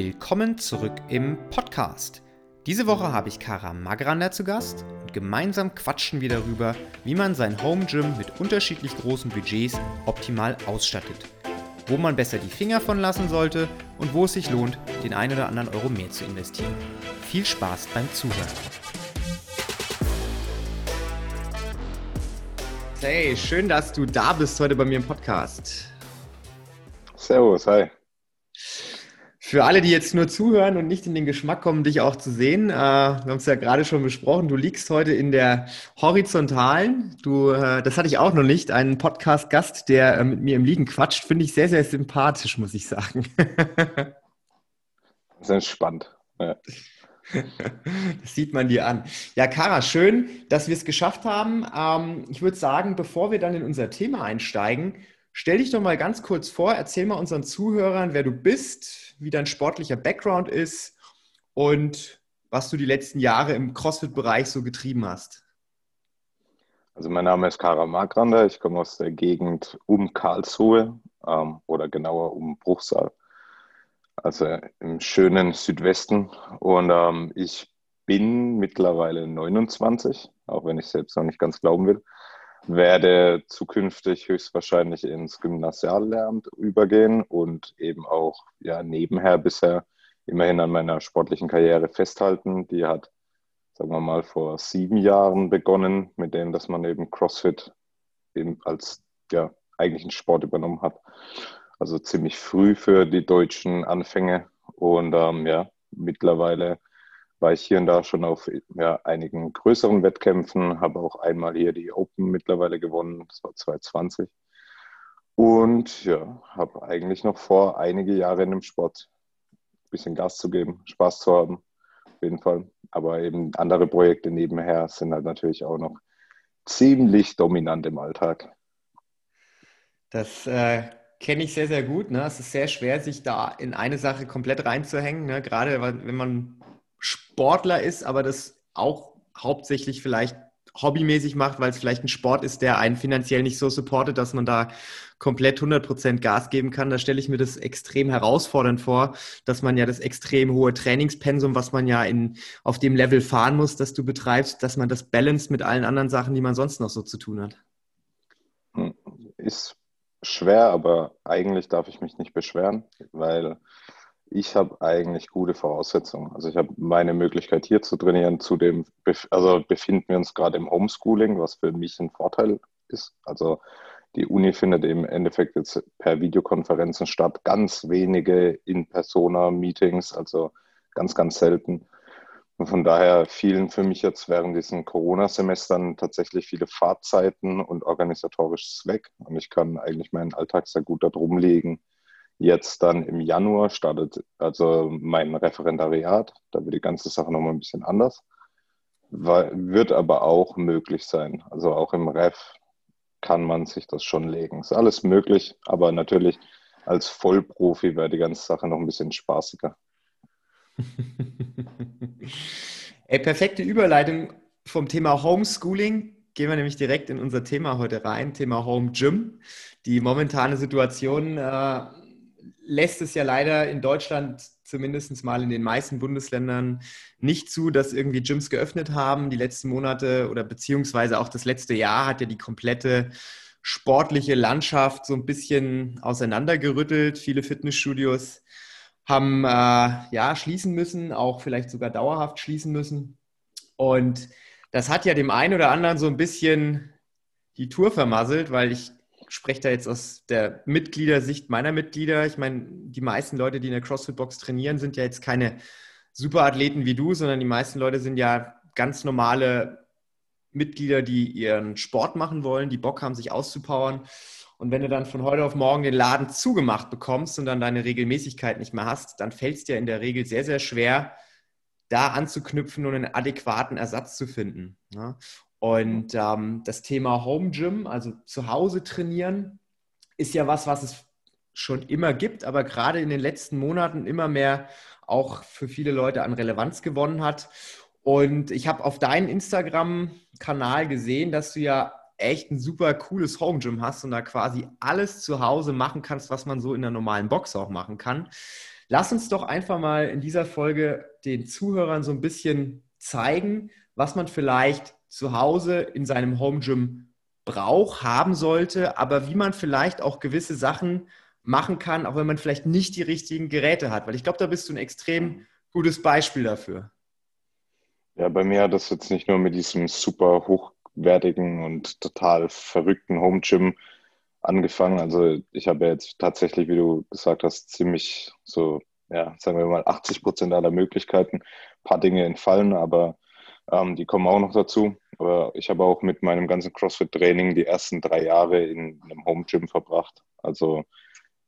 Willkommen zurück im Podcast. Diese Woche habe ich Kara Magrander zu Gast und gemeinsam quatschen wir darüber, wie man sein Home Gym mit unterschiedlich großen Budgets optimal ausstattet, wo man besser die Finger von lassen sollte und wo es sich lohnt, den einen oder anderen Euro mehr zu investieren. Viel Spaß beim Zuhören. Hey, schön, dass du da bist heute bei mir im Podcast. Servus, hi. Für alle, die jetzt nur zuhören und nicht in den Geschmack kommen, dich auch zu sehen, äh, wir haben es ja gerade schon besprochen, du liegst heute in der Horizontalen. Du, äh, das hatte ich auch noch nicht, einen Podcast-Gast, der äh, mit mir im Liegen quatscht, finde ich sehr, sehr sympathisch, muss ich sagen. das ist entspannt. Ja. Das sieht man dir an. Ja, Kara, schön, dass wir es geschafft haben. Ähm, ich würde sagen, bevor wir dann in unser Thema einsteigen, stell dich doch mal ganz kurz vor, erzähl mal unseren Zuhörern, wer du bist, wie dein sportlicher Background ist und was du die letzten Jahre im CrossFit-Bereich so getrieben hast. Also mein Name ist Kara Margrander, ich komme aus der Gegend um Karlsruhe ähm, oder genauer um Bruchsal also im schönen Südwesten. Und ähm, ich bin mittlerweile 29, auch wenn ich selbst noch nicht ganz glauben will. Werde zukünftig höchstwahrscheinlich ins Gymnasiallehramt übergehen und eben auch ja, nebenher bisher immerhin an meiner sportlichen Karriere festhalten. Die hat, sagen wir mal, vor sieben Jahren begonnen, mit dem, dass man eben CrossFit eben als ja, eigentlichen Sport übernommen hat. Also ziemlich früh für die deutschen Anfänge. Und ähm, ja, mittlerweile war ich hier und da schon auf ja, einigen größeren Wettkämpfen, habe auch einmal hier die Open mittlerweile gewonnen, das war 2020. Und ja, habe eigentlich noch vor, einige Jahre in dem Sport ein bisschen Gas zu geben, Spaß zu haben, auf jeden Fall. Aber eben andere Projekte nebenher sind halt natürlich auch noch ziemlich dominant im Alltag. Das äh, kenne ich sehr, sehr gut. Ne? Es ist sehr schwer, sich da in eine Sache komplett reinzuhängen. Ne? Gerade wenn man Sportler ist, aber das auch hauptsächlich vielleicht hobbymäßig macht, weil es vielleicht ein Sport ist, der einen finanziell nicht so supportet, dass man da komplett 100% Gas geben kann. Da stelle ich mir das extrem herausfordernd vor, dass man ja das extrem hohe Trainingspensum, was man ja in, auf dem Level fahren muss, das du betreibst, dass man das balance mit allen anderen Sachen, die man sonst noch so zu tun hat. Hm, ist schwer, aber eigentlich darf ich mich nicht beschweren, weil ich habe eigentlich gute Voraussetzungen. Also ich habe meine Möglichkeit hier zu trainieren. Zudem also befinden wir uns gerade im Homeschooling, was für mich ein Vorteil ist. Also die Uni findet im Endeffekt jetzt per Videokonferenzen statt. Ganz wenige In-Persona-Meetings, also ganz, ganz selten. Und von daher fielen für mich jetzt während diesen Corona-Semestern tatsächlich viele Fahrzeiten und organisatorisches weg. Und ich kann eigentlich meinen Alltag sehr gut darum legen. Jetzt dann im Januar startet also mein Referendariat. Da wird die ganze Sache nochmal ein bisschen anders. Wird aber auch möglich sein. Also auch im Ref kann man sich das schon legen. Ist alles möglich, aber natürlich als Vollprofi wäre die ganze Sache noch ein bisschen spaßiger. Ey, perfekte Überleitung vom Thema Homeschooling. Gehen wir nämlich direkt in unser Thema heute rein, Thema Home Gym. Die momentane Situation äh, lässt es ja leider in Deutschland zumindest mal in den meisten Bundesländern nicht zu, dass irgendwie Gyms geöffnet haben. Die letzten Monate oder beziehungsweise auch das letzte Jahr hat ja die komplette sportliche Landschaft so ein bisschen auseinandergerüttelt. Viele Fitnessstudios haben äh, ja schließen müssen, auch vielleicht sogar dauerhaft schließen müssen. Und das hat ja dem einen oder anderen so ein bisschen die Tour vermasselt, weil ich spreche da jetzt aus der Mitgliedersicht meiner Mitglieder. Ich meine, die meisten Leute, die in der CrossFit-Box trainieren, sind ja jetzt keine Superathleten wie du, sondern die meisten Leute sind ja ganz normale Mitglieder, die ihren Sport machen wollen, die Bock haben, sich auszupowern. Und wenn du dann von heute auf morgen den Laden zugemacht bekommst und dann deine Regelmäßigkeit nicht mehr hast, dann fällt es dir in der Regel sehr, sehr schwer, da anzuknüpfen und einen adäquaten Ersatz zu finden. Ja? Und ähm, das Thema Home Gym, also zu Hause trainieren, ist ja was, was es schon immer gibt, aber gerade in den letzten Monaten immer mehr auch für viele Leute an Relevanz gewonnen hat. Und ich habe auf deinem Instagram-Kanal gesehen, dass du ja echt ein super cooles Home Gym hast und da quasi alles zu Hause machen kannst, was man so in der normalen Box auch machen kann. Lass uns doch einfach mal in dieser Folge den Zuhörern so ein bisschen zeigen, was man vielleicht zu Hause in seinem Home Gym braucht, haben sollte, aber wie man vielleicht auch gewisse Sachen machen kann, auch wenn man vielleicht nicht die richtigen Geräte hat. Weil ich glaube, da bist du ein extrem gutes Beispiel dafür. Ja, bei mir hat das jetzt nicht nur mit diesem super hochwertigen und total verrückten Home Gym angefangen. Also ich habe jetzt tatsächlich, wie du gesagt hast, ziemlich so, ja, sagen wir mal 80 Prozent aller Möglichkeiten. Ein paar Dinge entfallen, aber ähm, die kommen auch noch dazu. Aber ich habe auch mit meinem ganzen CrossFit-Training die ersten drei Jahre in einem Home Gym verbracht. Also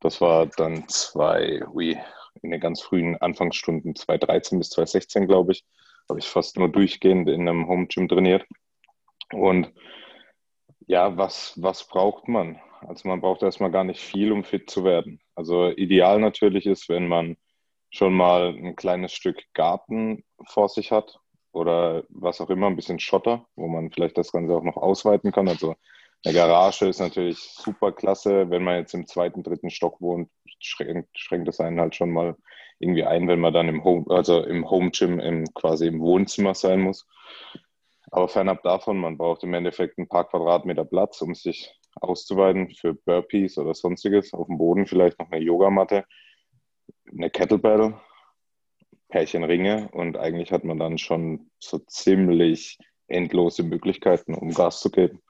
das war dann zwei, ui, in den ganz frühen Anfangsstunden 2013 bis 2016, glaube ich, habe ich fast nur durchgehend in einem Home Gym trainiert. Und ja, was, was braucht man? Also man braucht erstmal gar nicht viel, um fit zu werden. Also ideal natürlich ist, wenn man schon mal ein kleines Stück Garten vor sich hat oder was auch immer, ein bisschen Schotter, wo man vielleicht das Ganze auch noch ausweiten kann. Also eine Garage ist natürlich super klasse. Wenn man jetzt im zweiten, dritten Stock wohnt, schränkt, schränkt das einen halt schon mal irgendwie ein, wenn man dann im Home, also im Home Gym im, quasi im Wohnzimmer sein muss. Aber fernab davon, man braucht im Endeffekt ein paar Quadratmeter Platz, um sich auszuweiten für Burpees oder sonstiges. Auf dem Boden vielleicht noch eine Yogamatte, eine Kettlebell, Pärchen Ringe und eigentlich hat man dann schon so ziemlich endlose Möglichkeiten, um Gas zu geben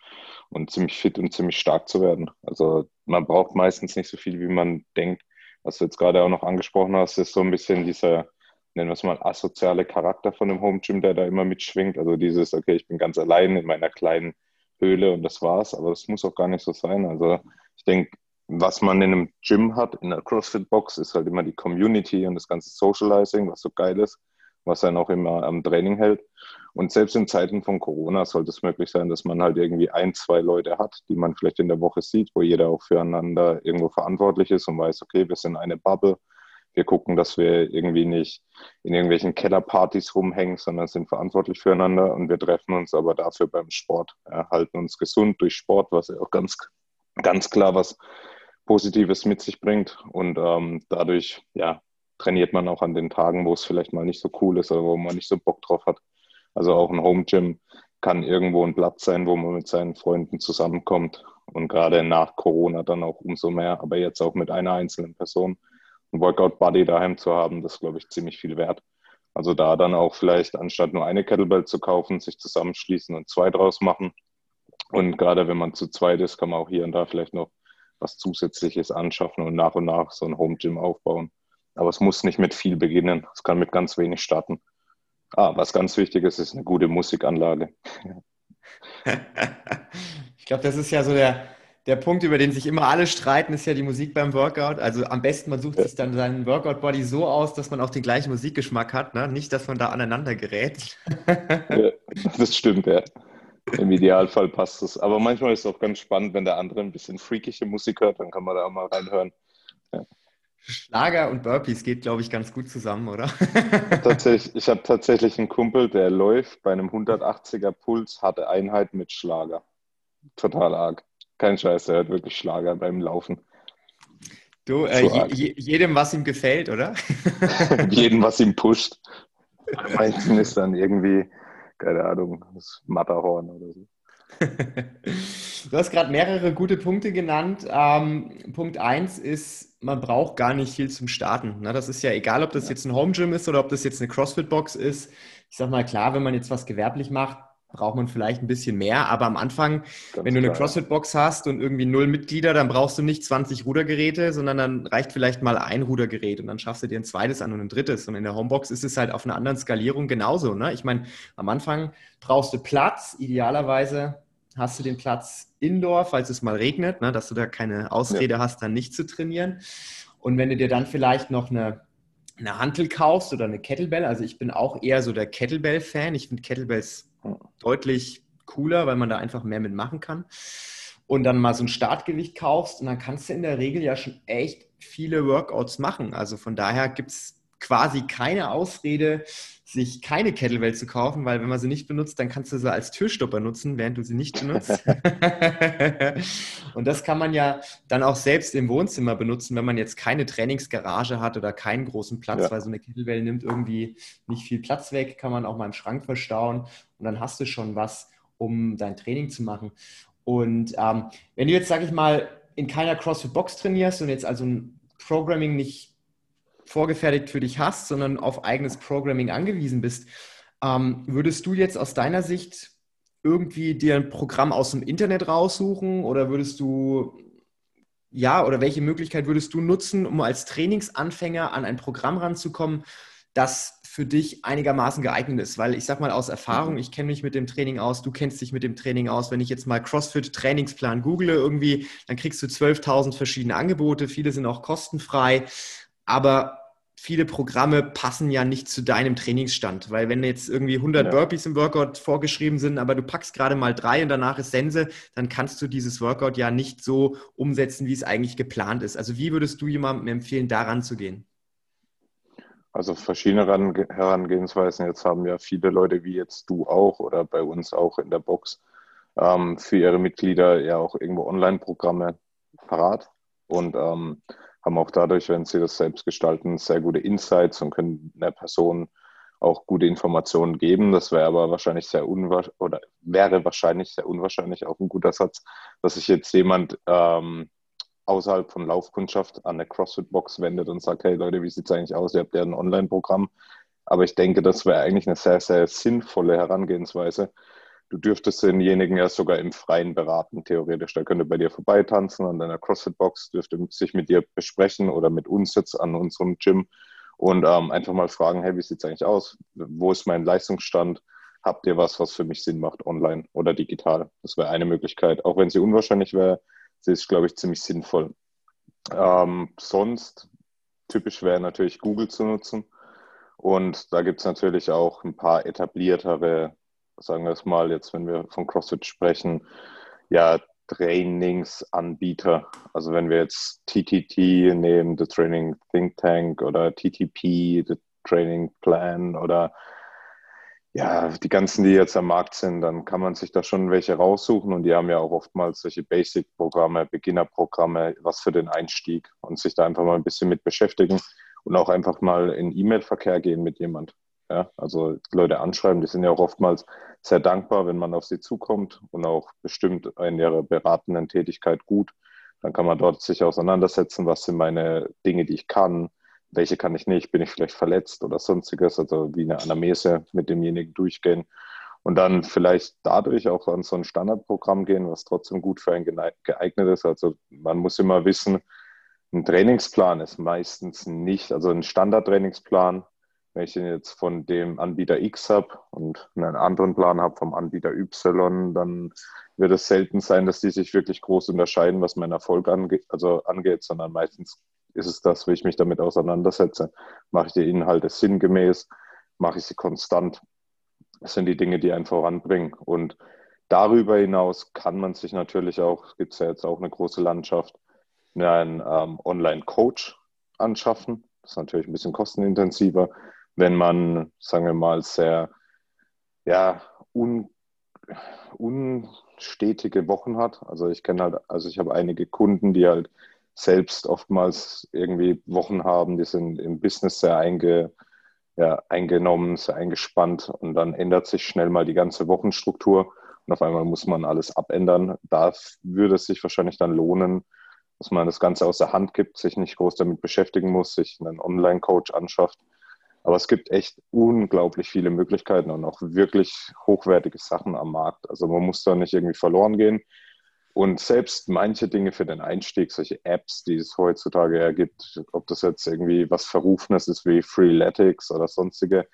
und ziemlich fit und ziemlich stark zu werden. Also man braucht meistens nicht so viel, wie man denkt. Was du jetzt gerade auch noch angesprochen hast, ist so ein bisschen dieser, nennen wir es mal, asoziale Charakter von dem Home Gym, der da immer mitschwingt. Also dieses, okay, ich bin ganz allein in meiner kleinen Höhle und das war's. Aber das muss auch gar nicht so sein. Also ich denke, was man in einem Gym hat, in der CrossFit-Box, ist halt immer die Community und das ganze Socializing, was so geil ist, was einen auch immer am Training hält. Und selbst in Zeiten von Corona sollte es möglich sein, dass man halt irgendwie ein, zwei Leute hat, die man vielleicht in der Woche sieht, wo jeder auch füreinander irgendwo verantwortlich ist und weiß, okay, wir sind eine Bubble. Wir gucken, dass wir irgendwie nicht in irgendwelchen Kellerpartys rumhängen, sondern sind verantwortlich füreinander und wir treffen uns aber dafür beim Sport, ja, halten uns gesund durch Sport, was ja auch ganz, ganz klar was Positives mit sich bringt und ähm, dadurch ja, trainiert man auch an den Tagen, wo es vielleicht mal nicht so cool ist oder wo man nicht so Bock drauf hat. Also auch ein Home Gym kann irgendwo ein Platz sein, wo man mit seinen Freunden zusammenkommt und gerade nach Corona dann auch umso mehr, aber jetzt auch mit einer einzelnen Person ein Workout Buddy daheim zu haben, das ist, glaube ich, ziemlich viel wert. Also da dann auch vielleicht anstatt nur eine Kettlebell zu kaufen, sich zusammenschließen und zwei draus machen. Und gerade wenn man zu zweit ist, kann man auch hier und da vielleicht noch was Zusätzliches anschaffen und nach und nach so ein Home Gym aufbauen. Aber es muss nicht mit viel beginnen. Es kann mit ganz wenig starten. Ah, was ganz wichtig ist, ist eine gute Musikanlage. ich glaube, das ist ja so der, der Punkt, über den sich immer alle streiten, ist ja die Musik beim Workout. Also am besten, man sucht ja. sich dann seinen Workout-Body so aus, dass man auch den gleichen Musikgeschmack hat. Ne? Nicht, dass man da aneinander gerät. ja, das stimmt, ja. Im Idealfall passt es. Aber manchmal ist es auch ganz spannend, wenn der andere ein bisschen freakige Musik hört, dann kann man da auch mal reinhören. Ja. Schlager und Burpees geht, glaube ich, ganz gut zusammen, oder? tatsächlich, ich habe tatsächlich einen Kumpel, der läuft bei einem 180er Puls, hatte Einheit mit Schlager. Total arg. Kein Scheiß, der hört wirklich Schlager beim Laufen. Du, äh, je, jedem, was ihm gefällt, oder? jedem, was ihm pusht. Manchen ist dann irgendwie, keine Ahnung, das Matterhorn oder so. du hast gerade mehrere gute Punkte genannt. Ähm, Punkt 1 ist, man braucht gar nicht viel zum Starten. Ne? Das ist ja egal, ob das jetzt ein Home Gym ist oder ob das jetzt eine CrossFit-Box ist. Ich sag mal, klar, wenn man jetzt was gewerblich macht, braucht man vielleicht ein bisschen mehr. Aber am Anfang, Ganz wenn du eine CrossFit-Box hast und irgendwie null Mitglieder, dann brauchst du nicht 20 Rudergeräte, sondern dann reicht vielleicht mal ein Rudergerät und dann schaffst du dir ein zweites an und ein drittes. Und in der Homebox ist es halt auf einer anderen Skalierung genauso. Ne? Ich meine, am Anfang brauchst du Platz. Idealerweise hast du den Platz indoor, falls es mal regnet, ne? dass du da keine Ausrede ja. hast, dann nicht zu trainieren. Und wenn du dir dann vielleicht noch eine eine Hantel kaufst oder eine Kettlebell, also ich bin auch eher so der Kettlebell-Fan. Ich finde Kettlebells deutlich cooler, weil man da einfach mehr mitmachen kann. Und dann mal so ein Startgewicht kaufst und dann kannst du in der Regel ja schon echt viele Workouts machen. Also von daher gibt es quasi keine Ausrede, sich keine Kettlebell zu kaufen, weil wenn man sie nicht benutzt, dann kannst du sie als Türstopper nutzen, während du sie nicht benutzt. und das kann man ja dann auch selbst im Wohnzimmer benutzen, wenn man jetzt keine Trainingsgarage hat oder keinen großen Platz, ja. weil so eine Kettlebell nimmt irgendwie nicht viel Platz weg, kann man auch mal im Schrank verstauen und dann hast du schon was, um dein Training zu machen. Und ähm, wenn du jetzt, sag ich mal, in keiner CrossFit-Box trainierst und jetzt also ein Programming nicht vorgefertigt für dich hast, sondern auf eigenes Programming angewiesen bist, ähm, würdest du jetzt aus deiner Sicht irgendwie dir ein Programm aus dem Internet raussuchen oder würdest du, ja, oder welche Möglichkeit würdest du nutzen, um als Trainingsanfänger an ein Programm ranzukommen, das für dich einigermaßen geeignet ist. Weil ich sag mal aus Erfahrung, ich kenne mich mit dem Training aus, du kennst dich mit dem Training aus. Wenn ich jetzt mal CrossFit Trainingsplan google irgendwie, dann kriegst du 12.000 verschiedene Angebote. Viele sind auch kostenfrei. Aber viele Programme passen ja nicht zu deinem Trainingsstand, weil wenn jetzt irgendwie 100 ja. Burpees im Workout vorgeschrieben sind, aber du packst gerade mal drei und danach ist Sense, dann kannst du dieses Workout ja nicht so umsetzen, wie es eigentlich geplant ist. Also wie würdest du jemandem empfehlen, daran zu gehen? Also verschiedene Herangehensweisen. Jetzt haben ja viele Leute wie jetzt du auch oder bei uns auch in der Box ähm, für ihre Mitglieder ja auch irgendwo Online-Programme parat und ähm, haben auch dadurch, wenn sie das selbst gestalten, sehr gute Insights und können einer Person auch gute Informationen geben. Das wäre aber wahrscheinlich sehr unwahrscheinlich oder wäre wahrscheinlich sehr unwahrscheinlich auch ein guter Satz, dass sich jetzt jemand ähm, außerhalb von Laufkundschaft an eine CrossFit-Box wendet und sagt, hey Leute, wie sieht es eigentlich aus? Ihr habt ja ein Online-Programm. Aber ich denke, das wäre eigentlich eine sehr, sehr sinnvolle Herangehensweise. Du dürftest denjenigen ja sogar im Freien beraten, theoretisch. Der könnte bei dir vorbeitanzen an deiner CrossFit-Box, dürfte sich mit dir besprechen oder mit uns jetzt an unserem Gym und ähm, einfach mal fragen, hey, wie sieht es eigentlich aus? Wo ist mein Leistungsstand? Habt ihr was, was für mich Sinn macht, online oder digital? Das wäre eine Möglichkeit. Auch wenn sie unwahrscheinlich wäre, sie ist, glaube ich, ziemlich sinnvoll. Ähm, sonst, typisch wäre natürlich Google zu nutzen. Und da gibt es natürlich auch ein paar etabliertere, sagen wir es mal, jetzt, wenn wir von CrossFit sprechen, ja, Trainingsanbieter. Also wenn wir jetzt TTT nehmen, The Training Think Tank oder TTP, The Training Plan oder ja, die ganzen, die jetzt am Markt sind, dann kann man sich da schon welche raussuchen und die haben ja auch oftmals solche Basic-Programme, Beginner-Programme, was für den Einstieg und sich da einfach mal ein bisschen mit beschäftigen und auch einfach mal in E-Mail-Verkehr gehen mit jemand. Ja, also Leute anschreiben, die sind ja auch oftmals sehr dankbar, wenn man auf sie zukommt und auch bestimmt in ihrer beratenden Tätigkeit gut. Dann kann man dort sich auseinandersetzen, was sind meine Dinge, die ich kann, welche kann ich nicht, bin ich vielleicht verletzt oder sonstiges, also wie eine Anamnese mit demjenigen durchgehen und dann vielleicht dadurch auch an so ein Standardprogramm gehen, was trotzdem gut für einen geeignet ist. Also man muss immer wissen, ein Trainingsplan ist meistens nicht, also ein Standardtrainingsplan, wenn ich den jetzt von dem Anbieter X habe und einen anderen Plan habe vom Anbieter Y, dann wird es selten sein, dass die sich wirklich groß unterscheiden, was meinen Erfolg ange also angeht, sondern meistens ist es das, wie ich mich damit auseinandersetze. Mache ich die Inhalte sinngemäß, mache ich sie konstant. Das sind die Dinge, die einen voranbringen. Und darüber hinaus kann man sich natürlich auch, gibt es ja jetzt auch eine große Landschaft, einen ähm, Online-Coach anschaffen. Das ist natürlich ein bisschen kostenintensiver, wenn man, sagen wir mal, sehr ja, un, unstetige Wochen hat. Also ich kenne halt, also ich habe einige Kunden, die halt selbst oftmals irgendwie Wochen haben, die sind im Business sehr einge, ja, eingenommen, sehr eingespannt und dann ändert sich schnell mal die ganze Wochenstruktur und auf einmal muss man alles abändern. Da würde es sich wahrscheinlich dann lohnen, dass man das Ganze aus der Hand gibt, sich nicht groß damit beschäftigen muss, sich einen Online-Coach anschafft. Aber es gibt echt unglaublich viele Möglichkeiten und auch wirklich hochwertige Sachen am Markt. Also man muss da nicht irgendwie verloren gehen. Und selbst manche Dinge für den Einstieg, solche Apps, die es heutzutage ergibt, ob das jetzt irgendwie was Verrufenes ist wie Freeletics oder sonstige,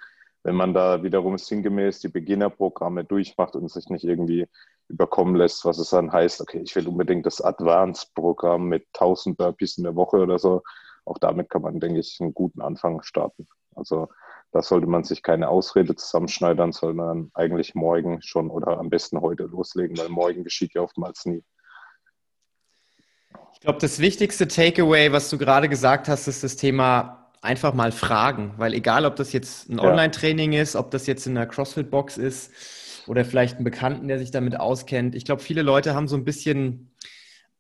wenn man da wiederum sinngemäß die Beginnerprogramme durchmacht und sich nicht irgendwie überkommen lässt, was es dann heißt, okay, ich will unbedingt das Advanced-Programm mit 1000 Burpees in der Woche oder so, auch damit kann man, denke ich, einen guten Anfang starten. Also da sollte man sich keine Ausrede zusammenschneidern, sondern eigentlich morgen schon oder am besten heute loslegen, weil morgen geschieht ja oftmals nie. Ich glaube, das wichtigste Takeaway, was du gerade gesagt hast, ist das Thema einfach mal fragen, weil egal, ob das jetzt ein Online-Training ist, ob das jetzt in einer CrossFit-Box ist oder vielleicht einen Bekannten, der sich damit auskennt. Ich glaube, viele Leute haben so ein bisschen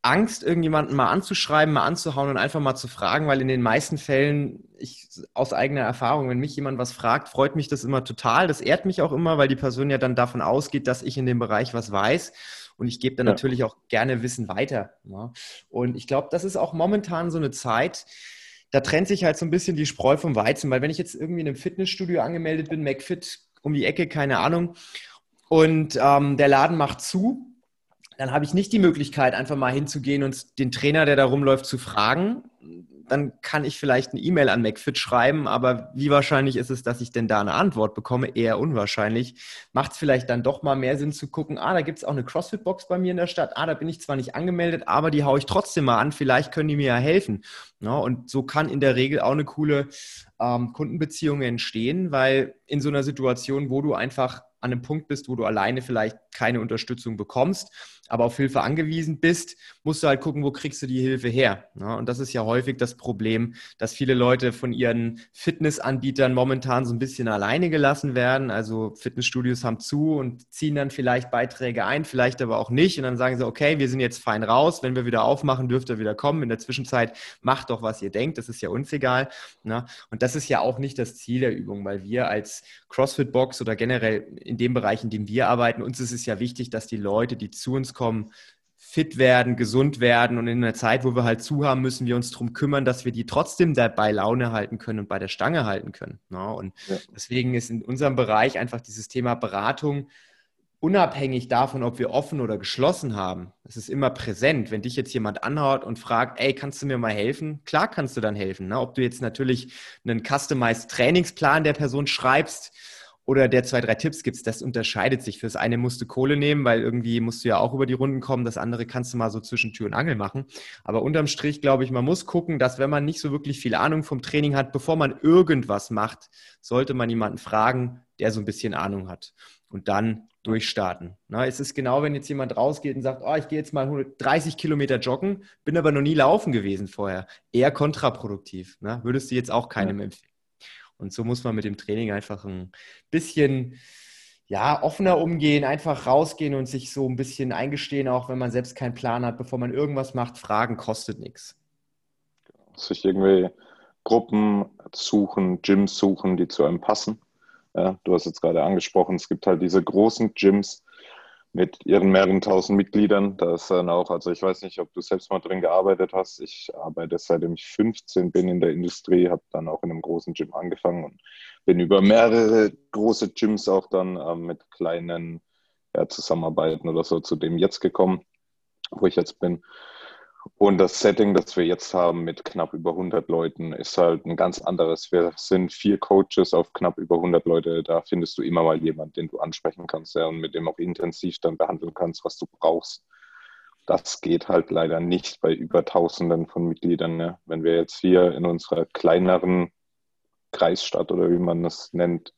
Angst, irgendjemanden mal anzuschreiben, mal anzuhauen und einfach mal zu fragen, weil in den meisten Fällen, ich aus eigener Erfahrung, wenn mich jemand was fragt, freut mich das immer total. Das ehrt mich auch immer, weil die Person ja dann davon ausgeht, dass ich in dem Bereich was weiß. Und ich gebe dann ja. natürlich auch gerne Wissen weiter. Ja. Und ich glaube, das ist auch momentan so eine Zeit, da trennt sich halt so ein bisschen die Spreu vom Weizen, weil wenn ich jetzt irgendwie in einem Fitnessstudio angemeldet bin, McFit um die Ecke, keine Ahnung, und ähm, der Laden macht zu, dann habe ich nicht die Möglichkeit, einfach mal hinzugehen und den Trainer, der da rumläuft, zu fragen. Dann kann ich vielleicht eine E-Mail an McFit schreiben, aber wie wahrscheinlich ist es, dass ich denn da eine Antwort bekomme? Eher unwahrscheinlich. Macht es vielleicht dann doch mal mehr Sinn zu gucken, ah, da gibt es auch eine CrossFit-Box bei mir in der Stadt, ah, da bin ich zwar nicht angemeldet, aber die haue ich trotzdem mal an, vielleicht können die mir ja helfen. Ja, und so kann in der Regel auch eine coole ähm, Kundenbeziehung entstehen, weil in so einer Situation, wo du einfach an einem Punkt bist, wo du alleine vielleicht keine Unterstützung bekommst, aber auf Hilfe angewiesen bist, musst du halt gucken, wo kriegst du die Hilfe her. Ja, und das ist ja häufig das Problem, dass viele Leute von ihren Fitnessanbietern momentan so ein bisschen alleine gelassen werden. Also Fitnessstudios haben zu und ziehen dann vielleicht Beiträge ein, vielleicht aber auch nicht. Und dann sagen sie, okay, wir sind jetzt fein raus. Wenn wir wieder aufmachen, dürft ihr wieder kommen. In der Zwischenzeit macht doch, was ihr denkt. Das ist ja uns egal. Ja, und das ist ja auch nicht das Ziel der Übung, weil wir als CrossFit-Box oder generell in dem Bereich, in dem wir arbeiten, uns ist es ja wichtig, dass die Leute, die zu uns kommen, fit werden, gesund werden und in einer Zeit, wo wir halt zu haben, müssen wir uns darum kümmern, dass wir die trotzdem dabei Laune halten können und bei der Stange halten können. Ja, und ja. deswegen ist in unserem Bereich einfach dieses Thema Beratung unabhängig davon, ob wir offen oder geschlossen haben. Es ist immer präsent. Wenn dich jetzt jemand anhaut und fragt, ey, kannst du mir mal helfen? Klar kannst du dann helfen. Ne? Ob du jetzt natürlich einen Customized Trainingsplan der Person schreibst, oder der zwei, drei Tipps gibst, das unterscheidet sich. Fürs eine musst du Kohle nehmen, weil irgendwie musst du ja auch über die Runden kommen. Das andere kannst du mal so zwischen Tür und Angel machen. Aber unterm Strich glaube ich, man muss gucken, dass wenn man nicht so wirklich viel Ahnung vom Training hat, bevor man irgendwas macht, sollte man jemanden fragen, der so ein bisschen Ahnung hat. Und dann durchstarten. Na, es ist genau, wenn jetzt jemand rausgeht und sagt, oh, ich gehe jetzt mal 30 Kilometer joggen, bin aber noch nie laufen gewesen vorher. Eher kontraproduktiv. Na? Würdest du jetzt auch keinem ja. empfehlen. Und so muss man mit dem Training einfach ein bisschen ja, offener umgehen, einfach rausgehen und sich so ein bisschen eingestehen, auch wenn man selbst keinen Plan hat, bevor man irgendwas macht. Fragen kostet nichts. Sich irgendwie Gruppen suchen, Gyms suchen, die zu einem passen. Ja, du hast jetzt gerade angesprochen, es gibt halt diese großen Gyms, mit ihren mehreren tausend Mitgliedern. Da ist dann auch, also ich weiß nicht, ob du selbst mal drin gearbeitet hast. Ich arbeite seitdem ich 15 bin in der Industrie, habe dann auch in einem großen Gym angefangen und bin über mehrere große Gyms auch dann äh, mit kleinen ja, Zusammenarbeiten oder so zu dem jetzt gekommen, wo ich jetzt bin. Und das Setting, das wir jetzt haben mit knapp über 100 Leuten, ist halt ein ganz anderes. Wir sind vier Coaches auf knapp über 100 Leute. Da findest du immer mal jemanden, den du ansprechen kannst ja, und mit dem auch intensiv dann behandeln kannst, was du brauchst. Das geht halt leider nicht bei über Tausenden von Mitgliedern. Ja. Wenn wir jetzt hier in unserer kleineren Kreisstadt oder wie man das nennt,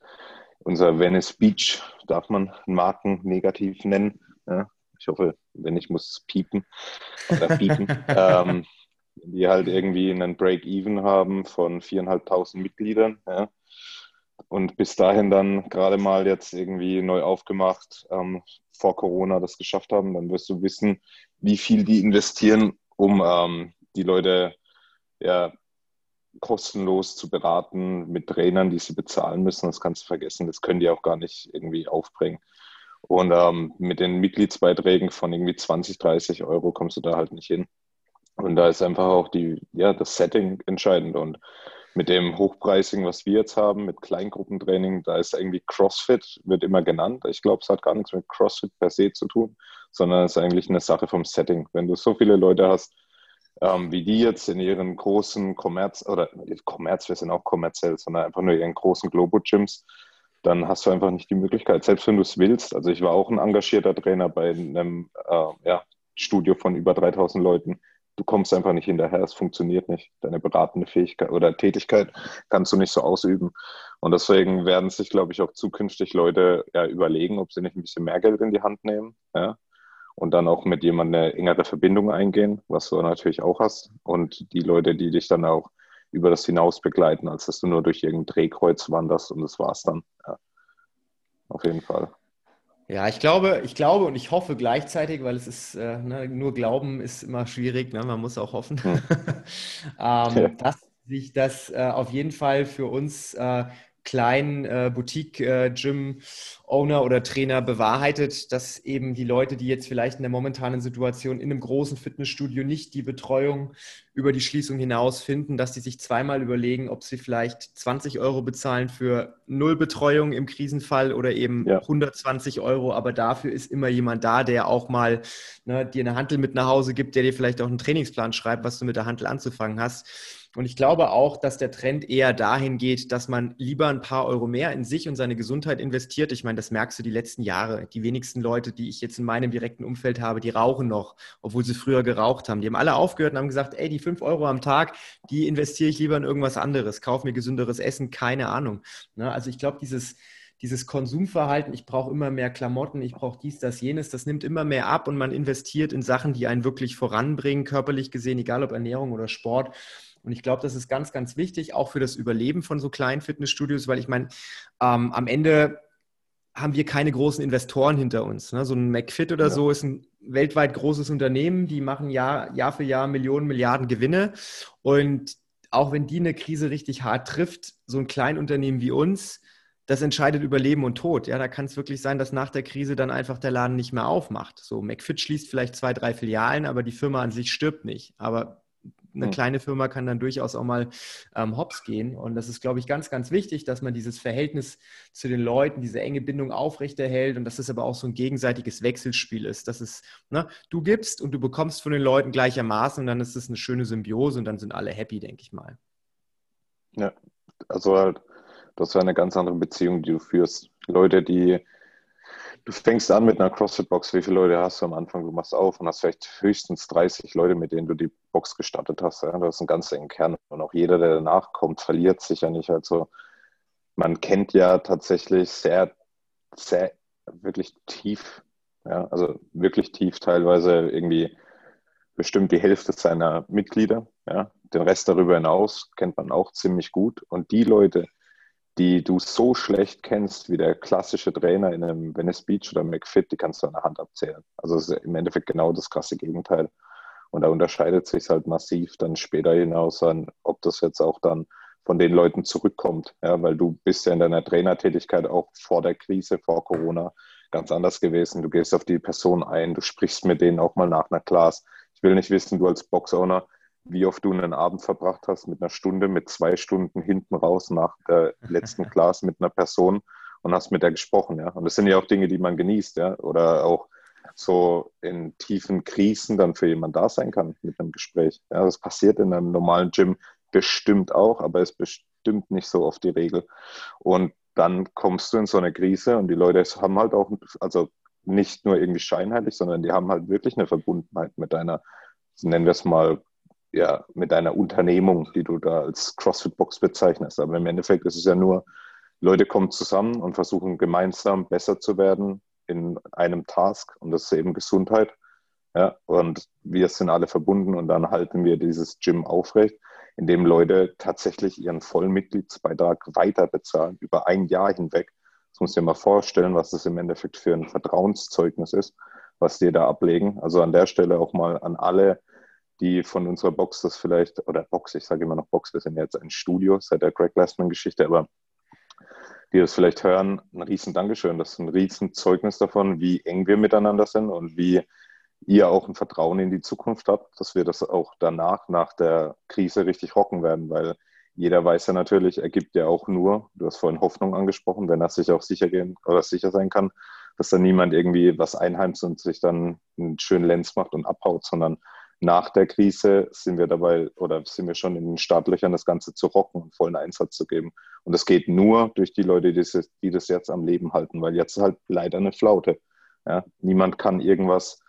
unser Venice Beach, darf man Marken negativ nennen, ja, ich hoffe, wenn ich muss es piepen oder piepen. ähm, die halt irgendwie einen Break-Even haben von viereinhalbtausend Mitgliedern. Ja. Und bis dahin dann gerade mal jetzt irgendwie neu aufgemacht, ähm, vor Corona das geschafft haben, dann wirst du wissen, wie viel die investieren, um ähm, die Leute ja, kostenlos zu beraten mit Trainern, die sie bezahlen müssen. Das kannst du vergessen. Das können die auch gar nicht irgendwie aufbringen. Und ähm, mit den Mitgliedsbeiträgen von irgendwie 20, 30 Euro kommst du da halt nicht hin. Und da ist einfach auch die, ja, das Setting entscheidend. Und mit dem Hochpreisigen, was wir jetzt haben, mit Kleingruppentraining, da ist irgendwie CrossFit, wird immer genannt. Ich glaube, es hat gar nichts mit CrossFit per se zu tun, sondern es ist eigentlich eine Sache vom Setting. Wenn du so viele Leute hast, ähm, wie die jetzt in ihren großen Kommerz, oder Kommerz, wir sind auch kommerziell, sondern einfach nur ihren großen Globo-Gyms, dann hast du einfach nicht die Möglichkeit, selbst wenn du es willst. Also ich war auch ein engagierter Trainer bei einem äh, ja, Studio von über 3000 Leuten. Du kommst einfach nicht hinterher, es funktioniert nicht. Deine beratende Fähigkeit oder Tätigkeit kannst du nicht so ausüben. Und deswegen werden sich, glaube ich, auch zukünftig Leute ja, überlegen, ob sie nicht ein bisschen mehr Geld in die Hand nehmen. Ja? Und dann auch mit jemandem eine engere Verbindung eingehen, was du natürlich auch hast. Und die Leute, die dich dann auch über das hinaus begleiten, als dass du nur durch irgendein Drehkreuz wanderst und das war's dann. Ja. Auf jeden Fall. Ja, ich glaube, ich glaube und ich hoffe gleichzeitig, weil es ist, äh, ne, nur Glauben ist immer schwierig, ne? man muss auch hoffen, hm. ähm, ja. dass sich das äh, auf jeden Fall für uns äh, kleinen äh, Boutique-Gym-Owner äh, oder Trainer bewahrheitet, dass eben die Leute, die jetzt vielleicht in der momentanen Situation in einem großen Fitnessstudio nicht die Betreuung über die Schließung hinaus finden, dass sie sich zweimal überlegen, ob sie vielleicht 20 Euro bezahlen für null Betreuung im Krisenfall oder eben ja. 120 Euro. Aber dafür ist immer jemand da, der auch mal ne, dir eine Handel mit nach Hause gibt, der dir vielleicht auch einen Trainingsplan schreibt, was du mit der Handel anzufangen hast. Und ich glaube auch, dass der Trend eher dahin geht, dass man lieber ein paar Euro mehr in sich und seine Gesundheit investiert. Ich meine, das merkst du die letzten Jahre. Die wenigsten Leute, die ich jetzt in meinem direkten Umfeld habe, die rauchen noch, obwohl sie früher geraucht haben. Die haben alle aufgehört und haben gesagt, ey, die fünf Euro am Tag, die investiere ich lieber in irgendwas anderes, kauf mir gesünderes Essen, keine Ahnung. Ne? Also ich glaube, dieses, dieses Konsumverhalten, ich brauche immer mehr Klamotten, ich brauche dies, das, jenes, das nimmt immer mehr ab und man investiert in Sachen, die einen wirklich voranbringen, körperlich gesehen, egal ob Ernährung oder Sport. Und ich glaube, das ist ganz, ganz wichtig, auch für das Überleben von so kleinen Fitnessstudios, weil ich meine, ähm, am Ende haben wir keine großen Investoren hinter uns. Ne? So ein McFit oder ja. so ist ein weltweit großes Unternehmen, die machen Jahr, Jahr für Jahr Millionen, Milliarden Gewinne. Und auch wenn die eine Krise richtig hart trifft, so ein Kleinunternehmen wie uns, das entscheidet über Leben und Tod. Ja, da kann es wirklich sein, dass nach der Krise dann einfach der Laden nicht mehr aufmacht. So, McFit schließt vielleicht zwei, drei Filialen, aber die Firma an sich stirbt nicht. Aber eine mhm. kleine Firma kann dann durchaus auch mal ähm, hops gehen. Und das ist, glaube ich, ganz, ganz wichtig, dass man dieses Verhältnis zu den Leuten, diese enge Bindung aufrechterhält und dass es aber auch so ein gegenseitiges Wechselspiel ist. Dass es, ne, du gibst und du bekommst von den Leuten gleichermaßen und dann ist es eine schöne Symbiose und dann sind alle happy, denke ich mal. Ja, also halt, das ist eine ganz andere Beziehung, die du führst. Leute, die Du fängst an mit einer CrossFit-Box. Wie viele Leute hast du am Anfang? Du machst auf und hast vielleicht höchstens 30 Leute, mit denen du die Box gestartet hast. Ja? Das ist ein ganz engen Kern. Und auch jeder, der danach kommt, verliert sich ja nicht. Also man kennt ja tatsächlich sehr, sehr, wirklich tief, ja, also wirklich tief teilweise irgendwie bestimmt die Hälfte seiner Mitglieder. Ja. Den Rest darüber hinaus kennt man auch ziemlich gut. Und die Leute, die du so schlecht kennst wie der klassische Trainer in einem Venice Beach oder McFit, die kannst du an der Hand abzählen. Also es ist im Endeffekt genau das krasse Gegenteil. Und da unterscheidet sich halt massiv dann später hinaus an, ob das jetzt auch dann von den Leuten zurückkommt. Ja, weil du bist ja in deiner Trainertätigkeit auch vor der Krise, vor Corona ganz anders gewesen. Du gehst auf die Person ein, du sprichst mit denen auch mal nach einer Class. Ich will nicht wissen, du als Box-Owner, wie oft du einen Abend verbracht hast mit einer Stunde, mit zwei Stunden hinten raus nach der letzten Class mit einer Person und hast mit der gesprochen, ja. Und das sind ja auch Dinge, die man genießt, ja. Oder auch so in tiefen Krisen dann für jemanden da sein kann mit einem Gespräch. Ja, das passiert in einem normalen Gym bestimmt auch, aber es bestimmt nicht so oft die Regel. Und dann kommst du in so eine Krise und die Leute haben halt auch, also nicht nur irgendwie scheinheilig, sondern die haben halt wirklich eine Verbundenheit mit deiner, nennen wir es mal, ja, mit deiner Unternehmung, die du da als CrossFit-Box bezeichnest. Aber im Endeffekt ist es ja nur, Leute kommen zusammen und versuchen gemeinsam besser zu werden in einem Task und das ist eben Gesundheit. Ja, und wir sind alle verbunden und dann halten wir dieses Gym aufrecht, indem Leute tatsächlich ihren vollen Mitgliedsbeitrag weiter bezahlen über ein Jahr hinweg. Das muss dir mal vorstellen, was das im Endeffekt für ein Vertrauenszeugnis ist, was die da ablegen. Also an der Stelle auch mal an alle die von unserer Box das vielleicht, oder Box, ich sage immer noch Box, wir sind jetzt ein Studio seit der Greg Glassman-Geschichte, aber die das vielleicht hören, ein riesen Dankeschön. Das ist ein riesen Zeugnis davon, wie eng wir miteinander sind und wie ihr auch ein Vertrauen in die Zukunft habt, dass wir das auch danach, nach der Krise richtig rocken werden, weil jeder weiß ja natürlich, er gibt ja auch nur, du hast vorhin Hoffnung angesprochen, wenn er sich auch sicher gehen oder sicher sein kann, dass dann niemand irgendwie was einheimst und sich dann einen schönen Lenz macht und abhaut, sondern nach der Krise sind wir dabei oder sind wir schon in den Startlöchern, das Ganze zu rocken und vollen Einsatz zu geben. Und das geht nur durch die Leute, die das, die das jetzt am Leben halten, weil jetzt ist halt leider eine Flaute. Ja? Niemand kann irgendwas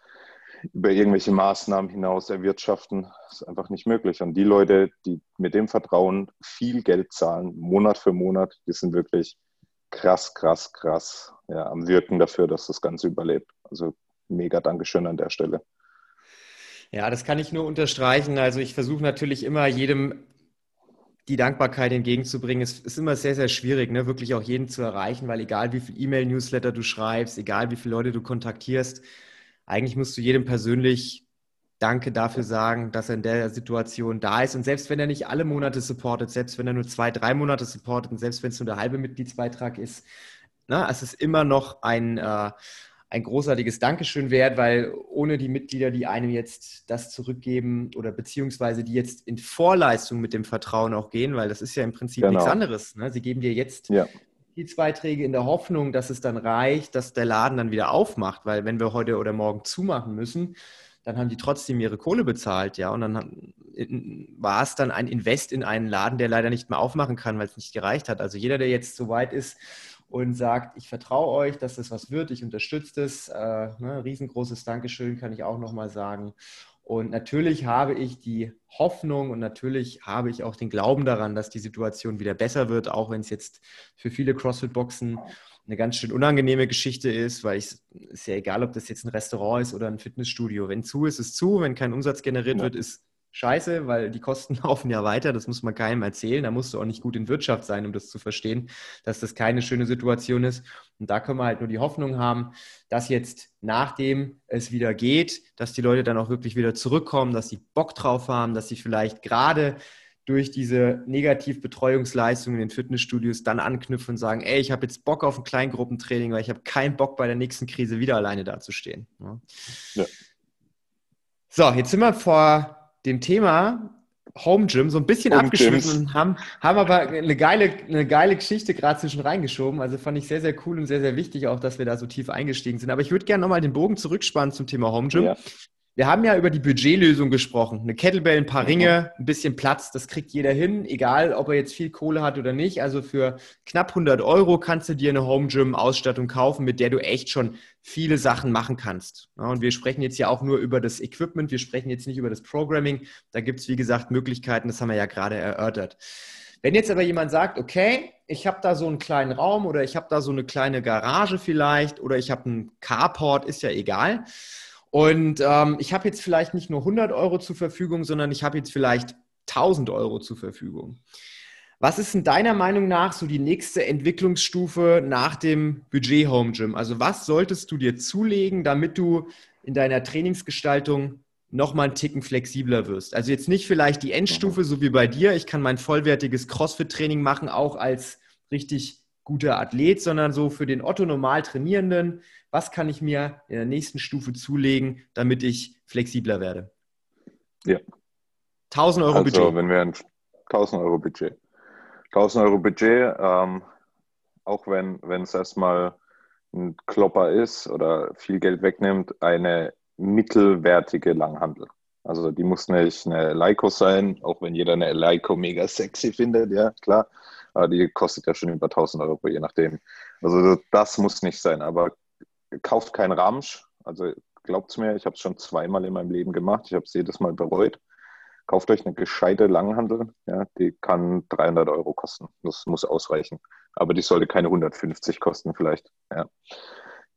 über irgendwelche Maßnahmen hinaus erwirtschaften. Das ist einfach nicht möglich. Und die Leute, die mit dem Vertrauen viel Geld zahlen, Monat für Monat, die sind wirklich krass, krass, krass ja, am Wirken dafür, dass das Ganze überlebt. Also mega Dankeschön an der Stelle. Ja, das kann ich nur unterstreichen. Also ich versuche natürlich immer jedem die Dankbarkeit entgegenzubringen. Es ist immer sehr, sehr schwierig, ne? wirklich auch jeden zu erreichen, weil egal wie viel E-Mail-Newsletter du schreibst, egal wie viele Leute du kontaktierst, eigentlich musst du jedem persönlich Danke dafür sagen, dass er in der Situation da ist. Und selbst wenn er nicht alle Monate supportet, selbst wenn er nur zwei, drei Monate supportet und selbst wenn es nur der halbe Mitgliedsbeitrag ist, ne, es ist immer noch ein, äh, ein großartiges Dankeschön wert, weil ohne die Mitglieder, die einem jetzt das zurückgeben oder beziehungsweise die jetzt in Vorleistung mit dem Vertrauen auch gehen, weil das ist ja im Prinzip genau. nichts anderes. Ne? Sie geben dir jetzt ja. Mitgliedsbeiträge in der Hoffnung, dass es dann reicht, dass der Laden dann wieder aufmacht, weil wenn wir heute oder morgen zumachen müssen, dann haben die trotzdem ihre Kohle bezahlt, ja. Und dann war es dann ein Invest in einen Laden, der leider nicht mehr aufmachen kann, weil es nicht gereicht hat. Also jeder, der jetzt so weit ist und sagt, ich vertraue euch, dass das was wird, ich unterstütze es, äh, ne, riesengroßes Dankeschön kann ich auch nochmal sagen. Und natürlich habe ich die Hoffnung und natürlich habe ich auch den Glauben daran, dass die Situation wieder besser wird, auch wenn es jetzt für viele CrossFit-Boxen eine ganz schön unangenehme Geschichte ist, weil es ist ja egal, ob das jetzt ein Restaurant ist oder ein Fitnessstudio. Wenn zu ist, ist zu. Wenn kein Umsatz generiert ja. wird, ist scheiße, weil die Kosten laufen ja weiter. Das muss man keinem erzählen. Da musst du auch nicht gut in Wirtschaft sein, um das zu verstehen, dass das keine schöne Situation ist. Und da können wir halt nur die Hoffnung haben, dass jetzt, nachdem es wieder geht, dass die Leute dann auch wirklich wieder zurückkommen, dass sie Bock drauf haben, dass sie vielleicht gerade durch diese Negativbetreuungsleistungen in den Fitnessstudios dann anknüpfen und sagen, ey, ich habe jetzt Bock auf ein Kleingruppentraining, weil ich habe keinen Bock bei der nächsten Krise wieder alleine dazustehen. Ja. ja. So, jetzt sind wir vor dem Thema Home Gym so ein bisschen Home abgeschwiffen und haben, haben aber eine geile, eine geile Geschichte gerade zwischen reingeschoben. Also fand ich sehr, sehr cool und sehr, sehr wichtig auch, dass wir da so tief eingestiegen sind. Aber ich würde gerne nochmal den Bogen zurückspannen zum Thema Home Gym. Ja. Wir haben ja über die Budgetlösung gesprochen. Eine Kettlebell, ein paar Ringe, ein bisschen Platz, das kriegt jeder hin, egal ob er jetzt viel Kohle hat oder nicht. Also für knapp 100 Euro kannst du dir eine Home Gym Ausstattung kaufen, mit der du echt schon viele Sachen machen kannst. und wir sprechen jetzt ja auch nur über das Equipment, wir sprechen jetzt nicht über das Programming. Da gibt es, wie gesagt, Möglichkeiten, das haben wir ja gerade erörtert. Wenn jetzt aber jemand sagt, okay, ich habe da so einen kleinen Raum oder ich habe da so eine kleine Garage vielleicht oder ich habe einen Carport, ist ja egal und ähm, ich habe jetzt vielleicht nicht nur 100 Euro zur Verfügung, sondern ich habe jetzt vielleicht 1000 Euro zur Verfügung. Was ist in deiner Meinung nach so die nächste Entwicklungsstufe nach dem Budget Home Gym? Also was solltest du dir zulegen, damit du in deiner Trainingsgestaltung nochmal einen Ticken flexibler wirst? Also jetzt nicht vielleicht die Endstufe, so wie bei dir. Ich kann mein vollwertiges CrossFit-Training machen, auch als richtig guter Athlet, sondern so für den Otto normal Trainierenden, was kann ich mir in der nächsten Stufe zulegen, damit ich flexibler werde? Ja. 1000 Euro also, Budget. wenn wir ein 1000 Euro Budget. 1000 Euro Budget, ähm, auch wenn, es erstmal ein Klopper ist oder viel Geld wegnimmt, eine mittelwertige Langhandel. Also die muss nicht eine Leico sein, auch wenn jeder eine Leico mega sexy findet, ja klar. Aber die kostet ja schon über 1000 Euro, je nachdem. Also das muss nicht sein. Aber kauft kein Ramsch. Also glaubt mir, ich habe es schon zweimal in meinem Leben gemacht. Ich habe es jedes Mal bereut. Kauft euch eine gescheite Langhandel. Ja, die kann 300 Euro kosten. Das muss ausreichen. Aber die sollte keine 150 kosten vielleicht. Ja.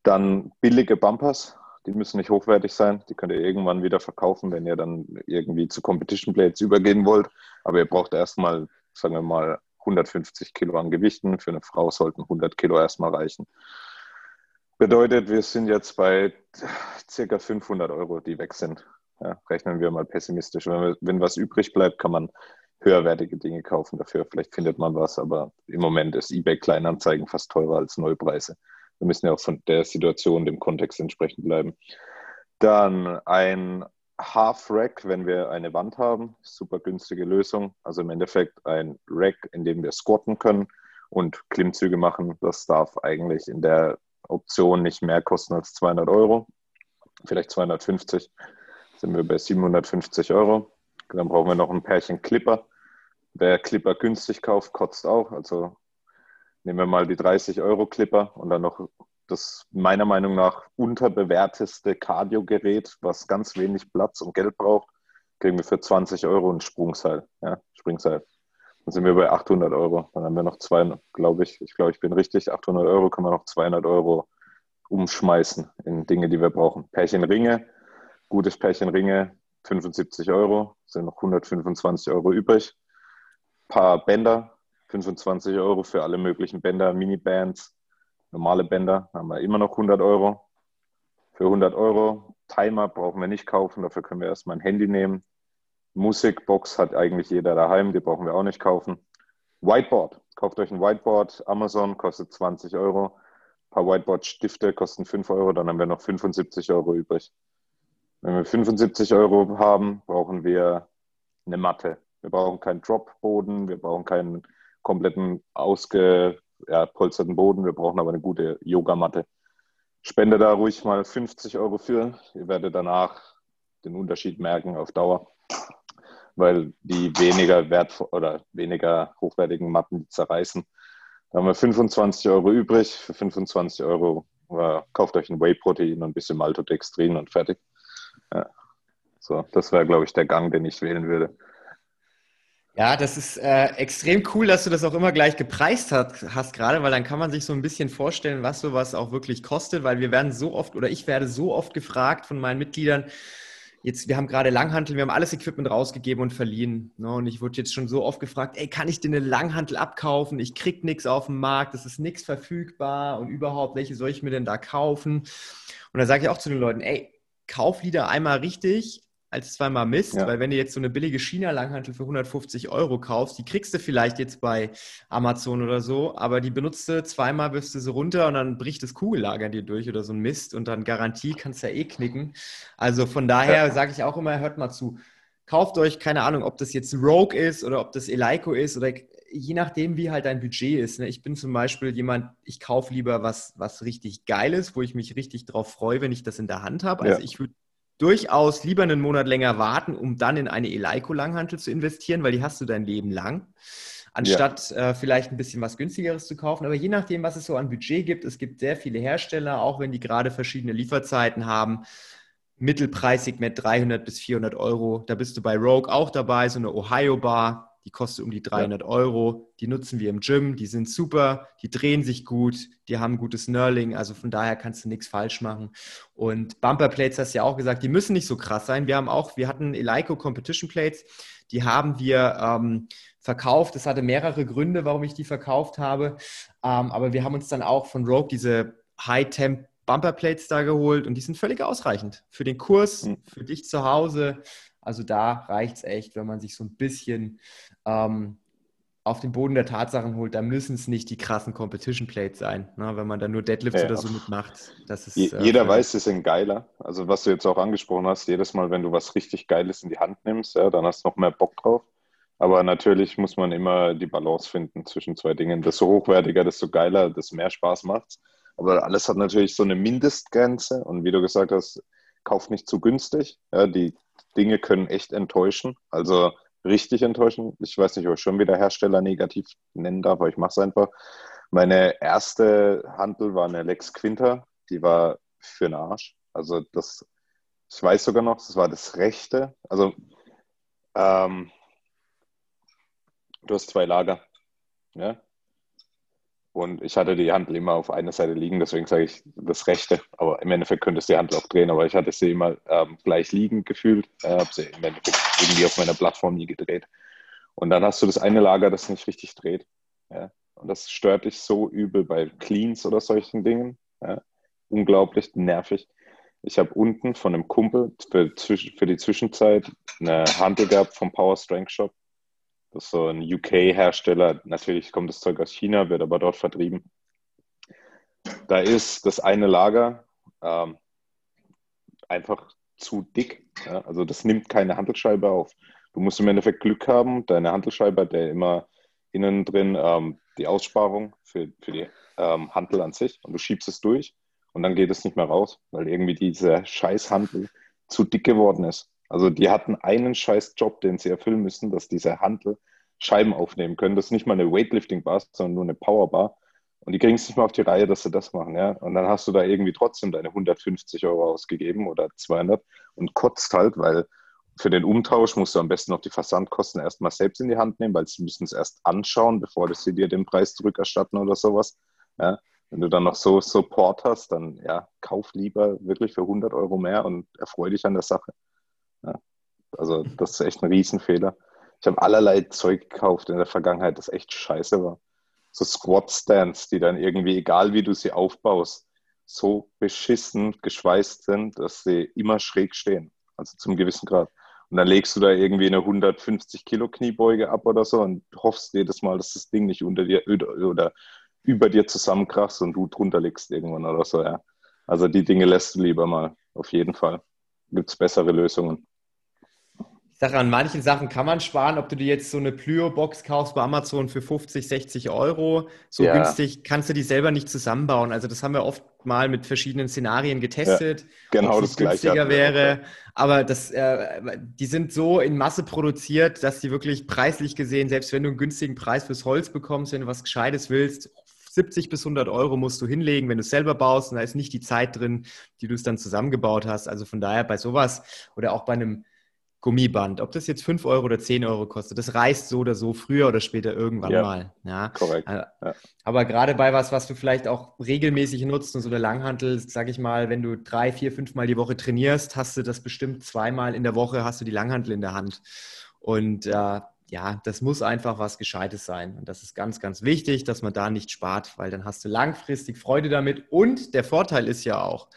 Dann billige Bumpers. Die müssen nicht hochwertig sein. Die könnt ihr irgendwann wieder verkaufen, wenn ihr dann irgendwie zu Competition Blades übergehen wollt. Aber ihr braucht erstmal, sagen wir mal, 150 Kilo an Gewichten. Für eine Frau sollten 100 Kilo erstmal reichen. Bedeutet, wir sind jetzt bei circa 500 Euro, die weg sind. Ja, rechnen wir mal pessimistisch. Wenn, wenn was übrig bleibt, kann man höherwertige Dinge kaufen dafür. Vielleicht findet man was, aber im Moment ist eBay Kleinanzeigen fast teurer als Neupreise. Wir müssen ja auch von der Situation, dem Kontext entsprechend bleiben. Dann ein Half-Rack, wenn wir eine Wand haben, super günstige Lösung. Also im Endeffekt ein Rack, in dem wir squatten können und Klimmzüge machen. Das darf eigentlich in der Option nicht mehr kosten als 200 Euro, vielleicht 250, sind wir bei 750 Euro. Dann brauchen wir noch ein Pärchen Clipper. Wer Clipper günstig kauft, kotzt auch. Also nehmen wir mal die 30 Euro Clipper und dann noch das meiner Meinung nach unterbewerteste Cardio-Gerät, was ganz wenig Platz und Geld braucht, kriegen wir für 20 Euro ein Sprungseil. Ja, Springseil. Dann sind wir bei 800 Euro. Dann haben wir noch 200, glaube ich, ich glaube, ich bin richtig, 800 Euro können wir noch 200 Euro umschmeißen in Dinge, die wir brauchen. Pärchen Ringe, gutes Pärchen Ringe, 75 Euro, sind noch 125 Euro übrig. paar Bänder, 25 Euro für alle möglichen Bänder, Mini-Bands, normale Bänder, haben wir immer noch 100 Euro. Für 100 Euro. Timer brauchen wir nicht kaufen, dafür können wir erstmal ein Handy nehmen. Musikbox hat eigentlich jeder daheim, die brauchen wir auch nicht kaufen. Whiteboard. Kauft euch ein Whiteboard. Amazon kostet 20 Euro. Ein paar Whiteboard-Stifte kosten 5 Euro, dann haben wir noch 75 Euro übrig. Wenn wir 75 Euro haben, brauchen wir eine Matte. Wir brauchen keinen Drop-Boden, wir brauchen keinen kompletten ausgepolsterten Boden, wir brauchen aber eine gute Yogamatte. Spende da ruhig mal 50 Euro für. Ihr werdet danach den Unterschied merken auf Dauer, weil die weniger wert oder weniger hochwertigen Matten die zerreißen. Da haben wir 25 Euro übrig. Für 25 Euro äh, kauft euch ein Whey-Protein und ein bisschen Maltodextrin und fertig. Ja. So, das wäre, glaube ich, der Gang, den ich wählen würde. Ja, das ist äh, extrem cool, dass du das auch immer gleich gepreist hast, hast gerade, weil dann kann man sich so ein bisschen vorstellen, was sowas auch wirklich kostet, weil wir werden so oft oder ich werde so oft gefragt von meinen Mitgliedern, jetzt, wir haben gerade Langhantel, wir haben alles Equipment rausgegeben und verliehen. Ne? Und ich wurde jetzt schon so oft gefragt, ey, kann ich dir eine Langhantel abkaufen? Ich krieg nichts auf dem Markt, es ist nichts verfügbar und überhaupt, welche soll ich mir denn da kaufen? Und da sage ich auch zu den Leuten, ey, kauf Lieder einmal richtig, als zweimal Mist, ja. weil wenn du jetzt so eine billige China-Langhantel für 150 Euro kaufst, die kriegst du vielleicht jetzt bei Amazon oder so, aber die benutzt du zweimal, wirfst du sie runter und dann bricht das Kugellager dir durch oder so ein Mist und dann Garantie kannst du ja eh knicken. Also von daher ja. sage ich auch immer, hört mal zu. Kauft euch, keine Ahnung, ob das jetzt Rogue ist oder ob das Eleiko ist oder je nachdem, wie halt dein Budget ist. Ne? Ich bin zum Beispiel jemand, ich kaufe lieber was, was richtig Geiles, wo ich mich richtig drauf freue, wenn ich das in der Hand habe. Also ja. ich würde durchaus lieber einen Monat länger warten, um dann in eine Eleiko-Langhantel zu investieren, weil die hast du dein Leben lang, anstatt ja. äh, vielleicht ein bisschen was günstigeres zu kaufen. Aber je nachdem, was es so an Budget gibt, es gibt sehr viele Hersteller, auch wenn die gerade verschiedene Lieferzeiten haben. Mittelpreisig mit 300 bis 400 Euro. Da bist du bei Rogue auch dabei, so eine Ohio Bar die kostet um die 300 ja. Euro. Die nutzen wir im Gym, die sind super, die drehen sich gut, die haben gutes Knurling, also von daher kannst du nichts falsch machen. Und Bumper Plates hast du ja auch gesagt, die müssen nicht so krass sein. Wir haben auch, wir hatten Eleiko Competition Plates, die haben wir ähm, verkauft. Das hatte mehrere Gründe, warum ich die verkauft habe. Ähm, aber wir haben uns dann auch von Rogue diese High-Temp Bumper Plates da geholt und die sind völlig ausreichend für den Kurs, hm. für dich zu Hause. Also da reicht es echt, wenn man sich so ein bisschen ähm, auf den Boden der Tatsachen holt, da müssen es nicht die krassen Competition Plates sein, ne? wenn man da nur Deadlifts ja, oder so mitmacht. Das ist, äh, jeder weiß, sie sind geiler. Also was du jetzt auch angesprochen hast, jedes Mal, wenn du was richtig Geiles in die Hand nimmst, ja, dann hast du noch mehr Bock drauf. Aber natürlich muss man immer die Balance finden zwischen zwei Dingen. Desto hochwertiger, desto geiler, desto mehr Spaß macht's. Aber alles hat natürlich so eine Mindestgrenze. Und wie du gesagt hast, kauft nicht zu günstig. Ja, die Dinge können echt enttäuschen. Also richtig enttäuschen. Ich weiß nicht, ob ich schon wieder Hersteller negativ nennen darf, aber ich mache es einfach. Meine erste Handel war eine Lex Quinter, die war für den Arsch. Also das, ich weiß sogar noch, das war das rechte. Also ähm, du hast zwei Lager. Ja? Und ich hatte die Handel immer auf einer Seite liegen, deswegen sage ich das Rechte. Aber im Endeffekt könntest du die Handel auch drehen, aber ich hatte sie immer ähm, gleich liegend gefühlt. Ich äh, habe sie im Endeffekt irgendwie auf meiner Plattform nie gedreht. Und dann hast du das eine Lager, das nicht richtig dreht. Ja? Und das stört dich so übel bei Cleans oder solchen Dingen. Ja? Unglaublich nervig. Ich habe unten von einem Kumpel für, für die Zwischenzeit eine Handel gehabt vom Power Strength Shop das ist so ein UK-Hersteller. Natürlich kommt das Zeug aus China, wird aber dort vertrieben. Da ist das eine Lager ähm, einfach zu dick. Ja? Also das nimmt keine Handelscheibe auf. Du musst im Endeffekt Glück haben. Deine Handelscheibe hat immer innen drin ähm, die Aussparung für, für die ähm, Handel an sich und du schiebst es durch und dann geht es nicht mehr raus, weil irgendwie diese Scheißhandel zu dick geworden ist. Also die hatten einen scheiß Job, den sie erfüllen müssen, dass diese Handel Scheiben aufnehmen können. Das ist nicht mal eine Weightlifting-Bar, sondern nur eine Power-Bar. Und die kriegen es nicht mal auf die Reihe, dass sie das machen. Ja? Und dann hast du da irgendwie trotzdem deine 150 Euro ausgegeben oder 200 und kotzt halt, weil für den Umtausch musst du am besten noch die Versandkosten erstmal selbst in die Hand nehmen, weil sie müssen es erst anschauen, bevor sie dir den Preis zurückerstatten oder sowas. Ja? Wenn du dann noch so Support hast, dann ja, kauf lieber wirklich für 100 Euro mehr und erfreue dich an der Sache. Ja, also das ist echt ein Riesenfehler. ich habe allerlei Zeug gekauft in der Vergangenheit, das echt scheiße war. So Squat-Stands, die dann irgendwie, egal wie du sie aufbaust, so beschissen geschweißt sind, dass sie immer schräg stehen. Also zum gewissen Grad. Und dann legst du da irgendwie eine 150 Kilo Kniebeuge ab oder so und hoffst jedes Mal, dass das Ding nicht unter dir oder über dir zusammenkrachst und du drunter liegst irgendwann oder so, ja. Also die Dinge lässt du lieber mal, auf jeden Fall. Gibt es bessere Lösungen. Sage, an manchen Sachen kann man sparen, ob du dir jetzt so eine Plyo-Box kaufst bei Amazon für 50, 60 Euro. So ja. günstig kannst du die selber nicht zusammenbauen. Also das haben wir oft mal mit verschiedenen Szenarien getestet. Ja, genau das günstiger wäre. Aber das, äh, die sind so in Masse produziert, dass die wirklich preislich gesehen, selbst wenn du einen günstigen Preis fürs Holz bekommst, wenn du was Gescheites willst, 70 bis 100 Euro musst du hinlegen, wenn du es selber baust und da ist nicht die Zeit drin, die du es dann zusammengebaut hast. Also von daher bei sowas oder auch bei einem Gummiband, ob das jetzt 5 Euro oder 10 Euro kostet, das reißt so oder so früher oder später irgendwann ja, mal. Ja, korrekt. Äh, ja. Aber gerade bei was, was du vielleicht auch regelmäßig nutzt und so eine Langhantel, sag ich mal, wenn du drei, vier, fünf Mal die Woche trainierst, hast du das bestimmt zweimal in der Woche, hast du die Langhantel in der Hand. Und äh, ja, das muss einfach was Gescheites sein. Und das ist ganz, ganz wichtig, dass man da nicht spart, weil dann hast du langfristig Freude damit. Und der Vorteil ist ja auch,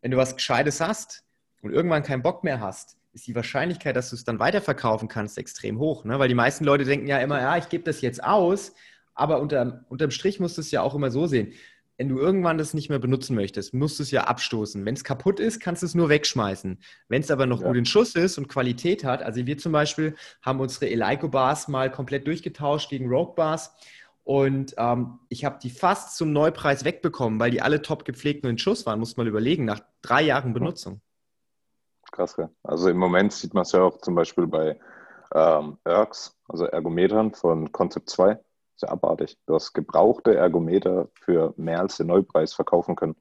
wenn du was Gescheites hast und irgendwann keinen Bock mehr hast, ist die Wahrscheinlichkeit, dass du es dann weiterverkaufen kannst, extrem hoch. Ne? Weil die meisten Leute denken ja immer, ja, ich gebe das jetzt aus, aber unter, unterm Strich musst du es ja auch immer so sehen wenn du irgendwann das nicht mehr benutzen möchtest, musst du es ja abstoßen. Wenn es kaputt ist, kannst du es nur wegschmeißen. Wenn es aber noch ja. gut in Schuss ist und Qualität hat, also wir zum Beispiel haben unsere Eleiko Bars mal komplett durchgetauscht gegen Rogue Bars und ähm, ich habe die fast zum Neupreis wegbekommen, weil die alle top gepflegt und in Schuss waren, muss man überlegen, nach drei Jahren Benutzung. Krass. Also im Moment sieht man es ja auch zum Beispiel bei ähm, ERGs, also Ergometern von Concept 2 ist ja abartig. Du hast gebrauchte Ergometer für mehr als den Neupreis verkaufen können.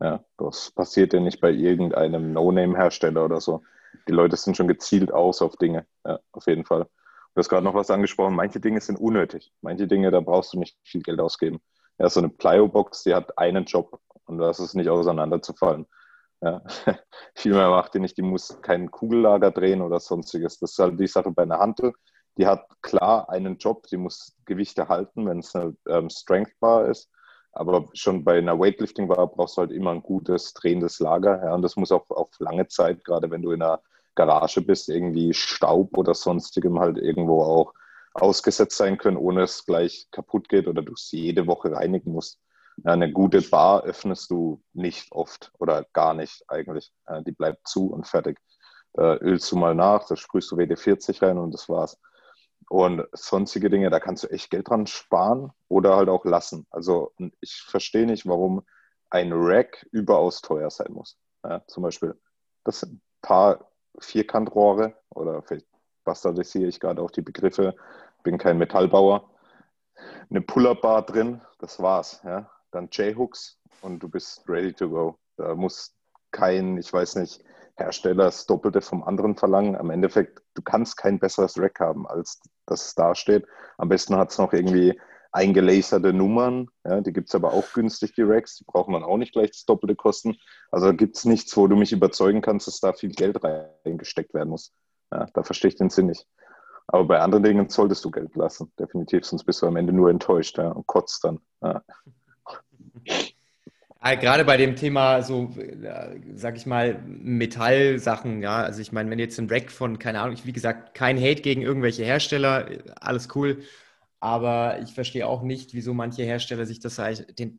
Ja, das passiert ja nicht bei irgendeinem No-Name-Hersteller oder so. Die Leute sind schon gezielt aus auf Dinge. Ja, auf jeden Fall. Du hast gerade noch was angesprochen. Manche Dinge sind unnötig. Manche Dinge, da brauchst du nicht viel Geld ausgeben. Ja, so eine Plyo-Box, die hat einen Job und das ist nicht auseinanderzufallen. Ja. Viel macht die nicht. Die muss keinen Kugellager drehen oder sonstiges. Das ist halt die Sache bei einer Hantel die hat klar einen Job, die muss Gewichte halten, wenn es eine ähm, Strength Bar ist. Aber schon bei einer Weightlifting Bar brauchst du halt immer ein gutes drehendes Lager. Ja, und das muss auch auf lange Zeit, gerade wenn du in einer Garage bist, irgendwie Staub oder sonstigem halt irgendwo auch ausgesetzt sein können, ohne es gleich kaputt geht oder du sie jede Woche reinigen musst. Eine gute Bar öffnest du nicht oft oder gar nicht eigentlich. Ja, die bleibt zu und fertig. Da ölst du mal nach, da sprühst du WD-40 rein und das war's. Und sonstige Dinge, da kannst du echt Geld dran sparen oder halt auch lassen. Also ich verstehe nicht, warum ein Rack überaus teuer sein muss. Ja, zum Beispiel, das sind ein paar Vierkantrohre oder vielleicht bastardisiere ich gerade auch die Begriffe, bin kein Metallbauer. Eine Pullerbar drin, das war's. Ja. Dann J-Hooks und du bist ready to go. Da muss kein, ich weiß nicht, Hersteller das Doppelte vom anderen verlangen. Am Endeffekt, du kannst kein besseres Rack haben, als das da steht. Am besten hat es noch irgendwie eingelaserte Nummern. Ja, die gibt es aber auch günstig, die Racks. Die braucht man auch nicht gleich das Doppelte kosten. Also gibt es nichts, wo du mich überzeugen kannst, dass da viel Geld reingesteckt werden muss. Ja, da verstehe ich den Sinn nicht. Aber bei anderen Dingen solltest du Geld lassen, definitiv, sonst bist du am Ende nur enttäuscht ja, und kotzt dann. Ja. Gerade bei dem Thema so, äh, sag ich mal, Metallsachen, ja. Also ich meine, wenn jetzt ein Rack von, keine Ahnung, wie gesagt, kein Hate gegen irgendwelche Hersteller, alles cool. Aber ich verstehe auch nicht, wieso manche Hersteller sich das den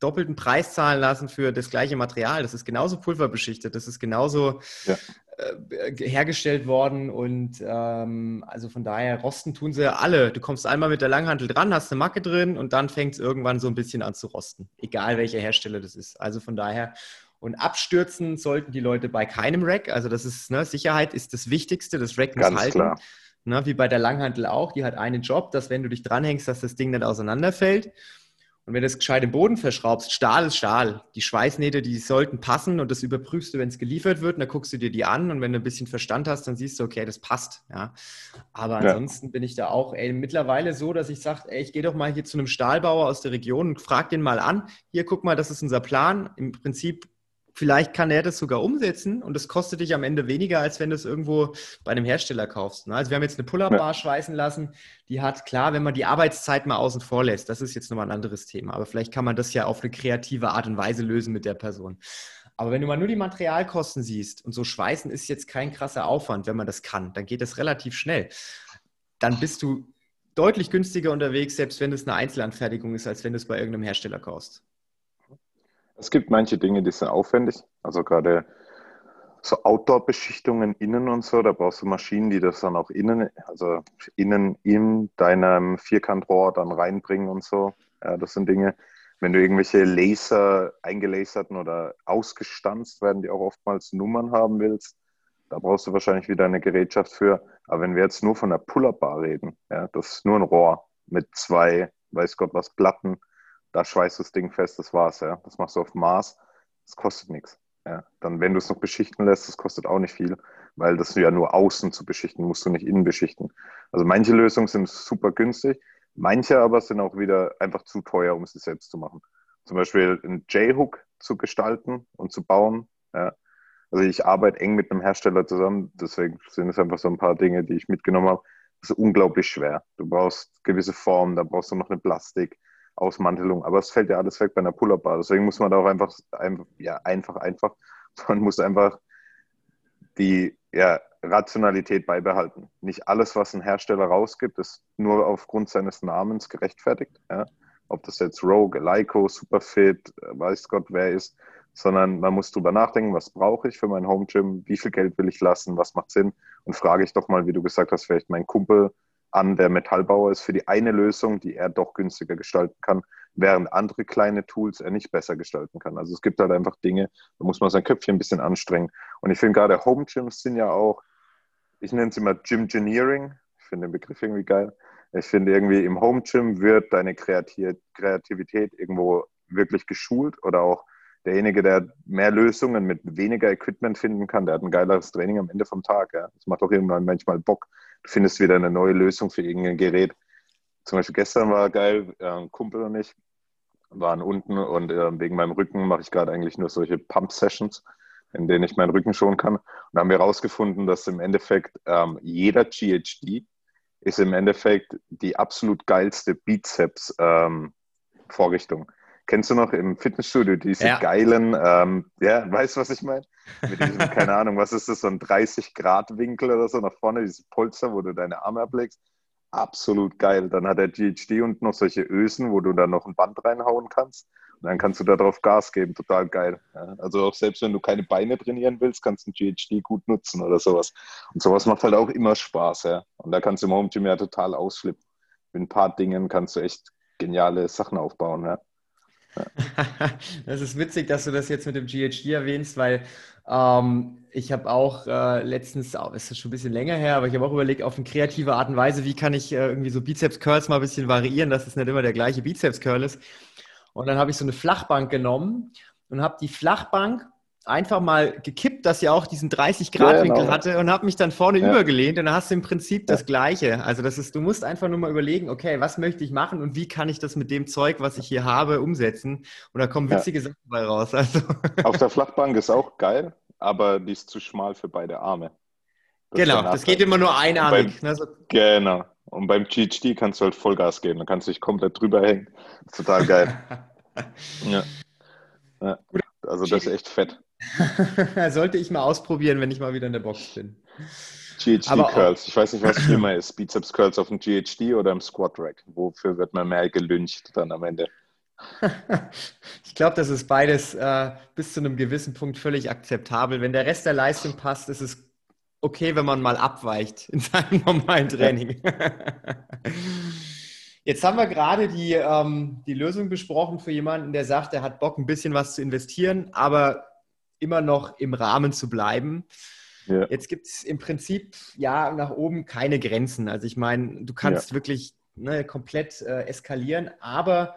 doppelten Preis zahlen lassen für das gleiche Material. Das ist genauso pulverbeschichtet, das ist genauso ja. Äh, hergestellt worden und ähm, also von daher rosten tun sie alle. Du kommst einmal mit der Langhantel dran, hast eine Macke drin und dann fängt es irgendwann so ein bisschen an zu rosten, egal welcher Hersteller das ist. Also von daher und abstürzen sollten die Leute bei keinem Rack. Also das ist ne, Sicherheit ist das Wichtigste. Das Rack muss Ganz halten. Klar. Ne, wie bei der Langhantel auch. Die hat einen Job, dass wenn du dich dranhängst, dass das Ding nicht auseinanderfällt. Und wenn du es gescheit im Boden verschraubst, Stahl ist Stahl. Die Schweißnähte, die sollten passen und das überprüfst du, wenn es geliefert wird. Und dann guckst du dir die an und wenn du ein bisschen Verstand hast, dann siehst du, okay, das passt. Ja. Aber ansonsten ja. bin ich da auch ey, mittlerweile so, dass ich sage, ich gehe doch mal hier zu einem Stahlbauer aus der Region und frage den mal an. Hier, guck mal, das ist unser Plan. Im Prinzip vielleicht kann er das sogar umsetzen und das kostet dich am Ende weniger, als wenn du es irgendwo bei einem Hersteller kaufst. Ne? Also wir haben jetzt eine Pull-Up-Bar ja. schweißen lassen, die hat, klar, wenn man die Arbeitszeit mal außen vor lässt, das ist jetzt nochmal ein anderes Thema, aber vielleicht kann man das ja auf eine kreative Art und Weise lösen mit der Person. Aber wenn du mal nur die Materialkosten siehst und so schweißen ist jetzt kein krasser Aufwand, wenn man das kann, dann geht das relativ schnell. Dann bist du deutlich günstiger unterwegs, selbst wenn es eine Einzelanfertigung ist, als wenn du es bei irgendeinem Hersteller kaufst. Es gibt manche Dinge, die sind aufwendig. Also gerade so Outdoor-Beschichtungen innen und so, da brauchst du Maschinen, die das dann auch innen, also innen in deinem Vierkantrohr dann reinbringen und so. Ja, das sind Dinge, wenn du irgendwelche Laser eingelaserten oder ausgestanzt werden, die auch oftmals Nummern haben willst, da brauchst du wahrscheinlich wieder eine Gerätschaft für. Aber wenn wir jetzt nur von der Pull-Up-Bar reden, ja, das ist nur ein Rohr mit zwei, weiß Gott was, Platten da schweißt das Ding fest, das war's, ja. Das machst du auf Maß, das kostet nichts. Ja. Dann, wenn du es noch beschichten lässt, das kostet auch nicht viel, weil das ja nur außen zu beschichten, musst du nicht innen beschichten. Also manche Lösungen sind super günstig, manche aber sind auch wieder einfach zu teuer, um sie selbst zu machen. Zum Beispiel einen J-Hook zu gestalten und zu bauen. Ja. Also ich arbeite eng mit einem Hersteller zusammen, deswegen sind es einfach so ein paar Dinge, die ich mitgenommen habe. Das ist unglaublich schwer. Du brauchst gewisse Formen, da brauchst du noch eine Plastik, Ausmantelung. Aber es fällt ja alles weg bei einer Pull-Up-Bar. Deswegen muss man da auch einfach, ja, einfach, einfach, man muss einfach die ja, Rationalität beibehalten. Nicht alles, was ein Hersteller rausgibt, ist nur aufgrund seines Namens gerechtfertigt. Ja? Ob das jetzt Rogue, Leico, Superfit, weiß Gott wer ist, sondern man muss drüber nachdenken, was brauche ich für mein Home Gym, wie viel Geld will ich lassen, was macht Sinn und frage ich doch mal, wie du gesagt hast, vielleicht meinen Kumpel, an der Metallbauer ist für die eine Lösung, die er doch günstiger gestalten kann, während andere kleine Tools er nicht besser gestalten kann. Also es gibt halt einfach Dinge, da muss man sein Köpfchen ein bisschen anstrengen. Und ich finde gerade Home Gyms sind ja auch, ich nenne es immer Gymgeneering. Ich finde den Begriff irgendwie geil. Ich finde irgendwie im Home Gym wird deine Kreativität irgendwo wirklich geschult oder auch derjenige, der mehr Lösungen mit weniger Equipment finden kann, der hat ein geileres Training am Ende vom Tag. Ja. Das macht auch irgendwann manchmal Bock. Du findest wieder eine neue Lösung für irgendein Gerät. Zum Beispiel gestern war geil, äh, Kumpel und ich waren unten und äh, wegen meinem Rücken mache ich gerade eigentlich nur solche Pump-Sessions, in denen ich meinen Rücken schonen kann. Und da haben wir herausgefunden, dass im Endeffekt ähm, jeder GHD ist im Endeffekt die absolut geilste Bizeps-Vorrichtung. Ähm, Kennst du noch im Fitnessstudio diese ja. geilen, ähm, ja, weißt du, was ich meine? Mit diesem, keine Ahnung, was ist das, so ein 30-Grad-Winkel oder so nach vorne, dieses Polster, wo du deine Arme ablegst. Absolut geil. Dann hat der GHD unten noch solche Ösen, wo du dann noch ein Band reinhauen kannst. Und dann kannst du da drauf Gas geben. Total geil. Ja, also auch selbst wenn du keine Beine trainieren willst, kannst du ein GHD gut nutzen oder sowas. Und sowas macht halt auch immer Spaß. Ja. Und da kannst du im Home Gym ja total ausflippen. Mit ein paar Dingen kannst du echt geniale Sachen aufbauen. Ja. das ist witzig, dass du das jetzt mit dem GHD erwähnst, weil ähm, ich habe auch äh, letztens, oh, ist das schon ein bisschen länger her, aber ich habe auch überlegt, auf eine kreative Art und Weise, wie kann ich äh, irgendwie so Bizeps-Curls mal ein bisschen variieren, dass es nicht immer der gleiche Bizeps-Curl ist. Und dann habe ich so eine Flachbank genommen und habe die Flachbank einfach mal gekippt, dass sie auch diesen 30-Grad-Winkel genau. hatte und habe mich dann vorne ja. übergelehnt und dann hast du im Prinzip das Gleiche. Also das ist, du musst einfach nur mal überlegen, okay, was möchte ich machen und wie kann ich das mit dem Zeug, was ich hier habe, umsetzen? Und da kommen witzige ja. Sachen bei raus. Also. Auf der Flachbank ist auch geil, aber die ist zu schmal für beide Arme. Das genau, das geht immer nur einarmig. Beim, ne? Genau. Und beim GHD kannst du halt Vollgas geben. Dann kannst du dich komplett drüber hängen. Total geil. ja. ja. Also das ist echt fett. Sollte ich mal ausprobieren, wenn ich mal wieder in der Box bin. GHD-Curls. Ich weiß nicht, was schlimmer ist. Bizeps-Curls auf dem GHD oder im Squat-Rack. Wofür wird man mehr gelüncht dann am Ende? ich glaube, das ist beides äh, bis zu einem gewissen Punkt völlig akzeptabel. Wenn der Rest der Leistung passt, ist es okay, wenn man mal abweicht in seinem normalen Training. Jetzt haben wir gerade die, ähm, die Lösung besprochen für jemanden, der sagt, er hat Bock, ein bisschen was zu investieren, aber immer noch im Rahmen zu bleiben. Ja. Jetzt gibt es im Prinzip ja nach oben keine Grenzen. Also ich meine, du kannst ja. wirklich ne, komplett äh, eskalieren, aber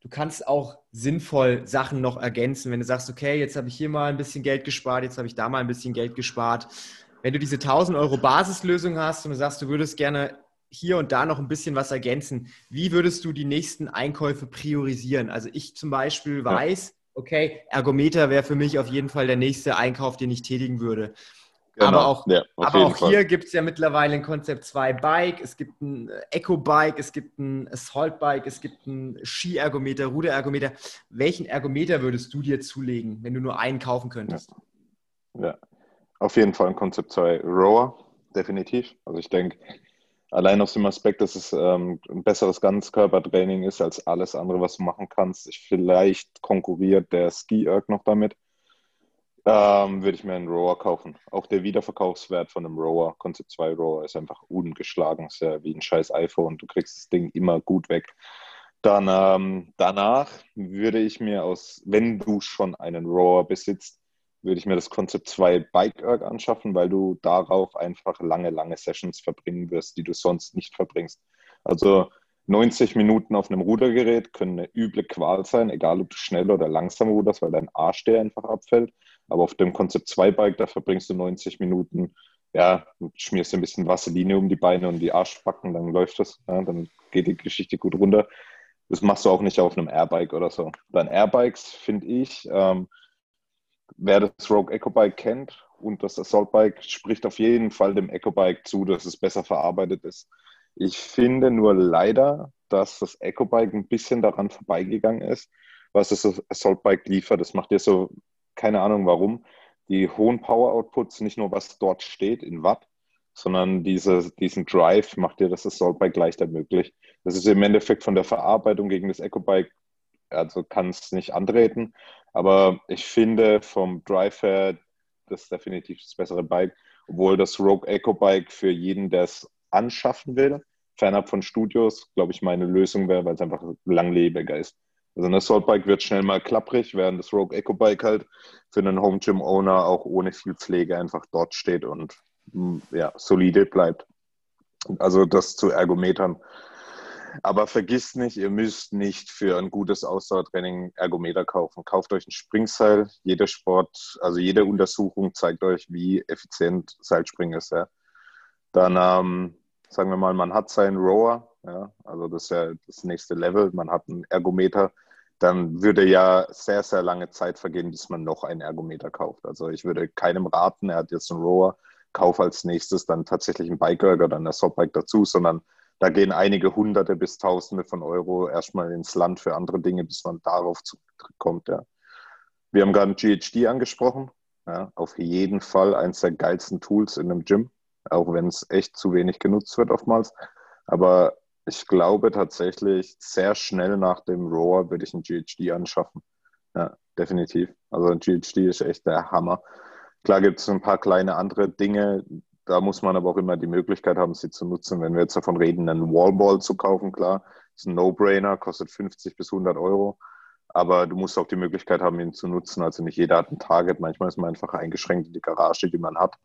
du kannst auch sinnvoll Sachen noch ergänzen. Wenn du sagst, okay, jetzt habe ich hier mal ein bisschen Geld gespart, jetzt habe ich da mal ein bisschen Geld gespart. Wenn du diese 1000 Euro Basislösung hast und du sagst, du würdest gerne hier und da noch ein bisschen was ergänzen, wie würdest du die nächsten Einkäufe priorisieren? Also ich zum Beispiel weiß, okay, Ergometer wäre für mich auf jeden Fall der nächste Einkauf, den ich tätigen würde. Genau. Aber auch, ja, aber auch hier gibt es ja mittlerweile ein Konzept 2 Bike, es gibt ein Eco-Bike, es gibt ein Assault-Bike, es gibt ein Ski-Ergometer, Ruder-Ergometer. Welchen Ergometer würdest du dir zulegen, wenn du nur einen kaufen könntest? Ja, ja. auf jeden Fall ein Konzept 2 Rower, definitiv. Also ich denke, allein aus dem Aspekt, dass es ähm, ein besseres Ganzkörpertraining ist als alles andere, was du machen kannst. Vielleicht konkurriert der Ski-Erg noch damit ähm, würde ich mir einen Rower kaufen. Auch der Wiederverkaufswert von einem Rower, Concept 2 Rower, ist einfach ungeschlagen. Ist ja wie ein scheiß iPhone. Du kriegst das Ding immer gut weg. Dann ähm, danach würde ich mir aus, wenn du schon einen Rower besitzt, würde ich mir das Concept 2 Bike Erg anschaffen, weil du darauf einfach lange, lange Sessions verbringen wirst, die du sonst nicht verbringst. Also 90 Minuten auf einem Rudergerät können eine üble Qual sein, egal ob du schnell oder langsam ruderst, weil dein Arsch dir einfach abfällt. Aber auf dem Konzept 2 Bike, da verbringst du 90 Minuten, ja, schmierst ein bisschen Vaseline um die Beine und die Arschbacken, dann läuft das, ja, dann geht die Geschichte gut runter. Das machst du auch nicht auf einem Airbike oder so. Dann Airbikes, finde ich, ähm, wer das Rogue Eco Bike kennt und das Assault Bike, spricht auf jeden Fall dem Eco Bike zu, dass es besser verarbeitet ist. Ich finde nur leider, dass das Eco Bike ein bisschen daran vorbeigegangen ist, was das Assault Bike liefert. Das macht dir so keine Ahnung warum, die hohen Power-Outputs, nicht nur was dort steht in Watt, sondern diese, diesen Drive macht dir das Assault Bike leichter möglich. Das ist im Endeffekt von der Verarbeitung gegen das Eco Bike, also kann es nicht antreten, aber ich finde vom Drive her das ist definitiv das bessere Bike, obwohl das Rogue Eco Bike für jeden, der es anschaffen will, fernab von Studios, glaube ich, meine Lösung wäre, weil es einfach langlebiger ist. Also ein Assault Bike wird schnell mal klapprig, während das Rogue Eco Bike halt für einen Home Gym Owner auch ohne viel Pflege einfach dort steht und mm, ja, solide bleibt. Also das zu Ergometern. Aber vergisst nicht, ihr müsst nicht für ein gutes Ausdauertraining Ergometer kaufen. Kauft euch ein Springseil. Jeder Sport, also jede Untersuchung zeigt euch, wie effizient Seilspringen ist. Ja. Dann ähm, sagen wir mal, man hat seinen Rower, ja, also das ist ja das nächste Level, man hat einen Ergometer, dann würde ja sehr, sehr lange Zeit vergehen, bis man noch einen Ergometer kauft. Also ich würde keinem raten, er hat jetzt einen Rower, kauf als nächstes dann tatsächlich einen Bike-Erger oder ein Assault-Bike dazu, sondern da gehen einige Hunderte bis Tausende von Euro erstmal ins Land für andere Dinge, bis man darauf kommt. Ja. Wir haben gerade GHD angesprochen. Ja, auf jeden Fall eines der geilsten Tools in einem Gym auch wenn es echt zu wenig genutzt wird oftmals. Aber ich glaube tatsächlich, sehr schnell nach dem Roar würde ich ein GHD anschaffen. Ja, definitiv. Also ein GHD ist echt der Hammer. Klar gibt es ein paar kleine andere Dinge, da muss man aber auch immer die Möglichkeit haben, sie zu nutzen. Wenn wir jetzt davon reden, einen Wallball zu kaufen, klar, ist ein No-Brainer, kostet 50 bis 100 Euro. Aber du musst auch die Möglichkeit haben, ihn zu nutzen. Also nicht jeder hat ein Target. Manchmal ist man einfach eingeschränkt in die Garage, die man hat.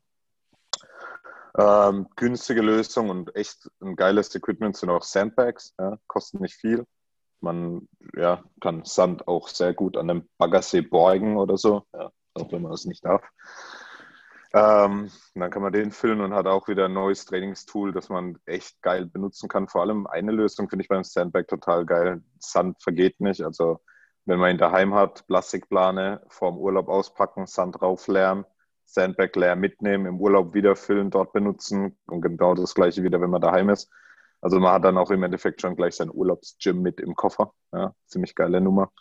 Ähm, günstige Lösung und echt ein geiles Equipment sind auch Sandbags, ja, kosten nicht viel. Man ja, kann Sand auch sehr gut an einem Baggersee borgen oder so, ja, auch wenn man das nicht darf. Ähm, dann kann man den füllen und hat auch wieder ein neues Trainingstool, das man echt geil benutzen kann. Vor allem eine Lösung finde ich beim Sandbag total geil. Sand vergeht nicht. Also wenn man ihn daheim hat, Plastikplane vorm Urlaub auspacken, Sand draufleeren Sandbag leer mitnehmen, im Urlaub wieder füllen, dort benutzen und genau das gleiche wieder, wenn man daheim ist. Also man hat dann auch im Endeffekt schon gleich sein Urlaubsgym mit im Koffer. Ja, ziemlich geile Nummer.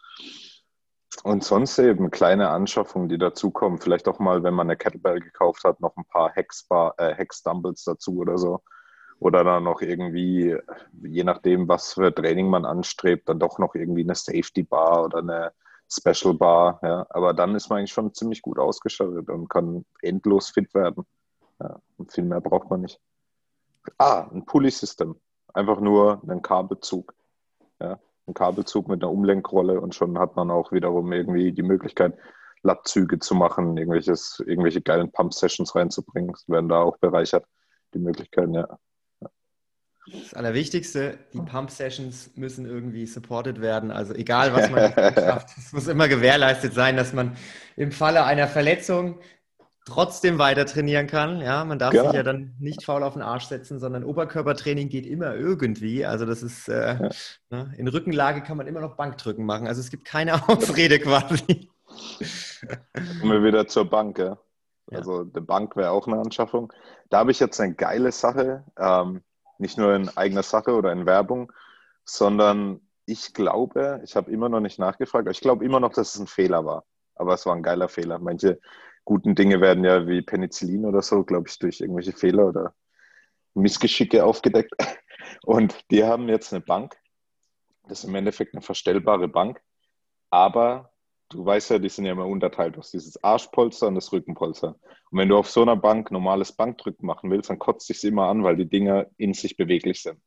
Und sonst eben kleine Anschaffungen, die dazukommen. Vielleicht auch mal, wenn man eine Kettlebell gekauft hat, noch ein paar Hexbar, äh, Hex-Dumbles dazu oder so. Oder dann noch irgendwie, je nachdem, was für Training man anstrebt, dann doch noch irgendwie eine Safety Bar oder eine Special Bar, ja. Aber dann ist man eigentlich schon ziemlich gut ausgestattet und kann endlos fit werden. Ja. Und viel mehr braucht man nicht. Ah, ein Pulley-System. Einfach nur einen Kabelzug. Ja. Ein Kabelzug mit einer Umlenkrolle und schon hat man auch wiederum irgendwie die Möglichkeit, Latzüge zu machen, irgendwelches, irgendwelche geilen Pump-Sessions reinzubringen. Das werden da auch bereichert, die Möglichkeiten, ja. Das Allerwichtigste, die Pump-Sessions müssen irgendwie supported werden. Also egal, was man schafft, es muss immer gewährleistet sein, dass man im Falle einer Verletzung trotzdem weiter trainieren kann. Ja, man darf genau. sich ja dann nicht faul auf den Arsch setzen, sondern Oberkörpertraining geht immer irgendwie. Also das ist äh, ja. ne, in Rückenlage kann man immer noch Bankdrücken machen. Also es gibt keine Ausrede quasi. Kommen wir wieder zur Bank, ja. Also ja. die Bank wäre auch eine Anschaffung. Da habe ich jetzt eine geile Sache, ähm, nicht nur in eigener Sache oder in Werbung, sondern ich glaube, ich habe immer noch nicht nachgefragt, aber ich glaube immer noch, dass es ein Fehler war. Aber es war ein geiler Fehler. Manche guten Dinge werden ja wie Penicillin oder so, glaube ich, durch irgendwelche Fehler oder Missgeschicke aufgedeckt. Und die haben jetzt eine Bank. Das ist im Endeffekt eine verstellbare Bank. Aber du weißt ja, die sind ja immer unterteilt. Hast dieses Arschpolster und das Rückenpolster. Und wenn du auf so einer Bank normales Bankdrücken machen willst, dann kotzt sich immer an, weil die Dinger in sich beweglich sind.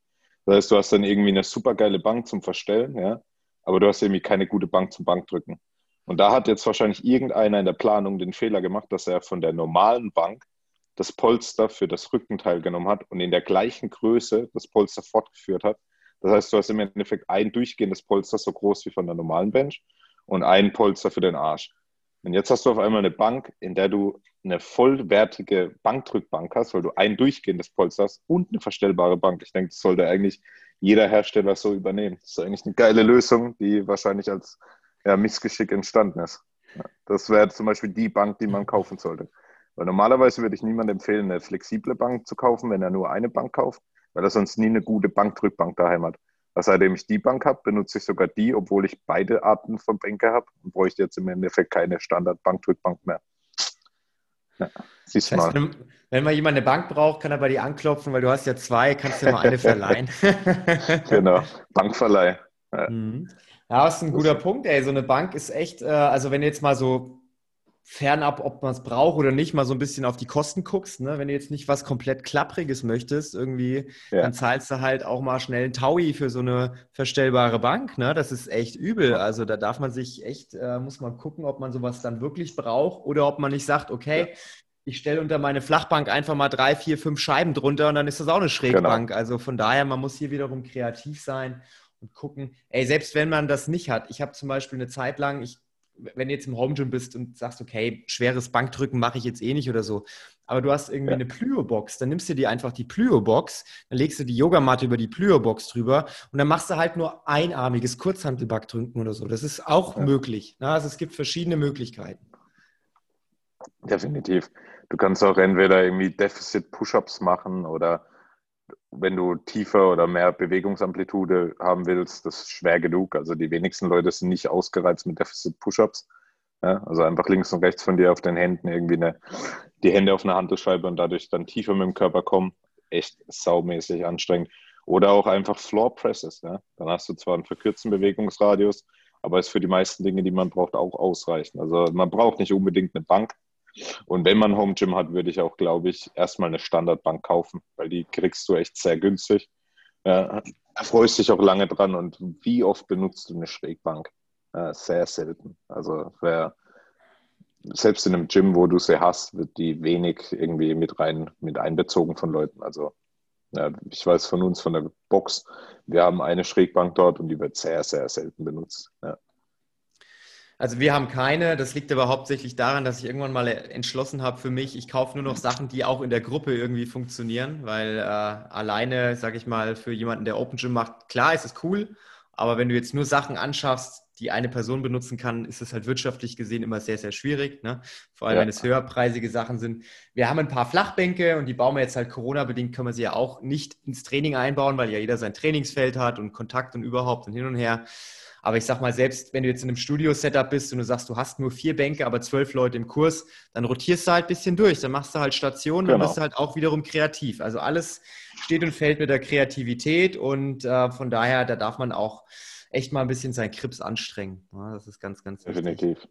Das heißt, du hast dann irgendwie eine super geile Bank zum Verstellen, ja, aber du hast irgendwie keine gute Bank zum Bankdrücken. Und da hat jetzt wahrscheinlich irgendeiner in der Planung den Fehler gemacht, dass er von der normalen Bank das Polster für das Rückenteil genommen hat und in der gleichen Größe das Polster fortgeführt hat. Das heißt, du hast im Endeffekt ein durchgehendes Polster so groß wie von der normalen Bench und ein Polster für den Arsch. Und jetzt hast du auf einmal eine Bank, in der du eine vollwertige Bankdrückbank hast, weil du ein durchgehendes Polster hast und eine verstellbare Bank. Ich denke, das sollte eigentlich jeder Hersteller so übernehmen. Das ist eigentlich eine geile Lösung, die wahrscheinlich als ja, Missgeschick entstanden ist. Das wäre zum Beispiel die Bank, die man kaufen sollte. Weil normalerweise würde ich niemandem empfehlen, eine flexible Bank zu kaufen, wenn er nur eine Bank kauft, weil er sonst nie eine gute Bankdrückbank daheim hat. Seitdem ich die Bank habe, benutze ich sogar die, obwohl ich beide Arten von Bänke habe und bräuchte jetzt im Endeffekt keine Standard-Bankdrückbank mehr. Ja, siehst das heißt, mal. Wenn, mal jemand eine Bank braucht, kann er bei dir anklopfen, weil du hast ja zwei, kannst du mal eine verleihen. genau, Bankverleih. Ja. Mhm. Ja, das ist ein guter Punkt, ey. So eine Bank ist echt, äh, also wenn du jetzt mal so fernab, ob man es braucht oder nicht, mal so ein bisschen auf die Kosten guckst, ne? Wenn du jetzt nicht was komplett Klappriges möchtest, irgendwie, ja. dann zahlst du halt auch mal schnell einen Taui für so eine verstellbare Bank, ne? Das ist echt übel. Also da darf man sich echt, äh, muss man gucken, ob man sowas dann wirklich braucht oder ob man nicht sagt, okay, ja. ich stelle unter meine Flachbank einfach mal drei, vier, fünf Scheiben drunter und dann ist das auch eine Schrägbank. Genau. Also von daher, man muss hier wiederum kreativ sein und gucken, ey, selbst wenn man das nicht hat, ich habe zum Beispiel eine Zeit lang, ich, wenn du jetzt im Home Gym bist und sagst, okay, schweres Bankdrücken mache ich jetzt eh nicht oder so, aber du hast irgendwie ja. eine Plyo-Box, dann nimmst du dir einfach die Plyo-Box, dann legst du die Yogamatte über die Plyo-Box drüber und dann machst du halt nur einarmiges Kurzhantelbackdrücken oder so. Das ist auch ja. möglich. Ne? Also es gibt verschiedene Möglichkeiten. Definitiv. Du kannst auch entweder irgendwie Deficit-Push-Ups machen oder wenn du tiefer oder mehr Bewegungsamplitude haben willst, das ist schwer genug. Also die wenigsten Leute sind nicht ausgereizt mit Deficit-Push-Ups. Ja, also einfach links und rechts von dir auf den Händen irgendwie eine, die Hände auf eine Handelscheibe und dadurch dann tiefer mit dem Körper kommen. Echt saumäßig anstrengend. Oder auch einfach Floor Presses. Ja? Dann hast du zwar einen verkürzten Bewegungsradius, aber ist für die meisten Dinge, die man braucht, auch ausreichend. Also man braucht nicht unbedingt eine Bank, und wenn man Home Gym hat, würde ich auch, glaube ich, erstmal eine Standardbank kaufen, weil die kriegst du echt sehr günstig. Ja, da freust dich auch lange dran. Und wie oft benutzt du eine Schrägbank? Ja, sehr selten. Also wer, selbst in einem Gym, wo du sie hast, wird die wenig irgendwie mit rein mit einbezogen von Leuten. Also ja, ich weiß von uns, von der Box, wir haben eine Schrägbank dort und die wird sehr, sehr selten benutzt. Ja. Also wir haben keine. Das liegt aber hauptsächlich daran, dass ich irgendwann mal entschlossen habe für mich, ich kaufe nur noch Sachen, die auch in der Gruppe irgendwie funktionieren, weil äh, alleine, sage ich mal, für jemanden, der Open Gym macht, klar ist es cool, aber wenn du jetzt nur Sachen anschaffst, die eine Person benutzen kann, ist es halt wirtschaftlich gesehen immer sehr, sehr schwierig. Ne? Vor allem, ja. wenn es höherpreisige Sachen sind. Wir haben ein paar Flachbänke und die bauen wir jetzt halt Corona-bedingt, können wir sie ja auch nicht ins Training einbauen, weil ja jeder sein Trainingsfeld hat und Kontakt und überhaupt und hin und her. Aber ich sag mal, selbst wenn du jetzt in einem Studio-Setup bist und du sagst, du hast nur vier Bänke, aber zwölf Leute im Kurs, dann rotierst du halt ein bisschen durch. Dann machst du halt Stationen, genau. dann bist du halt auch wiederum kreativ. Also alles steht und fällt mit der Kreativität und äh, von daher, da darf man auch echt mal ein bisschen seinen Krips anstrengen. Ja, das ist ganz, ganz wichtig. Definitiv.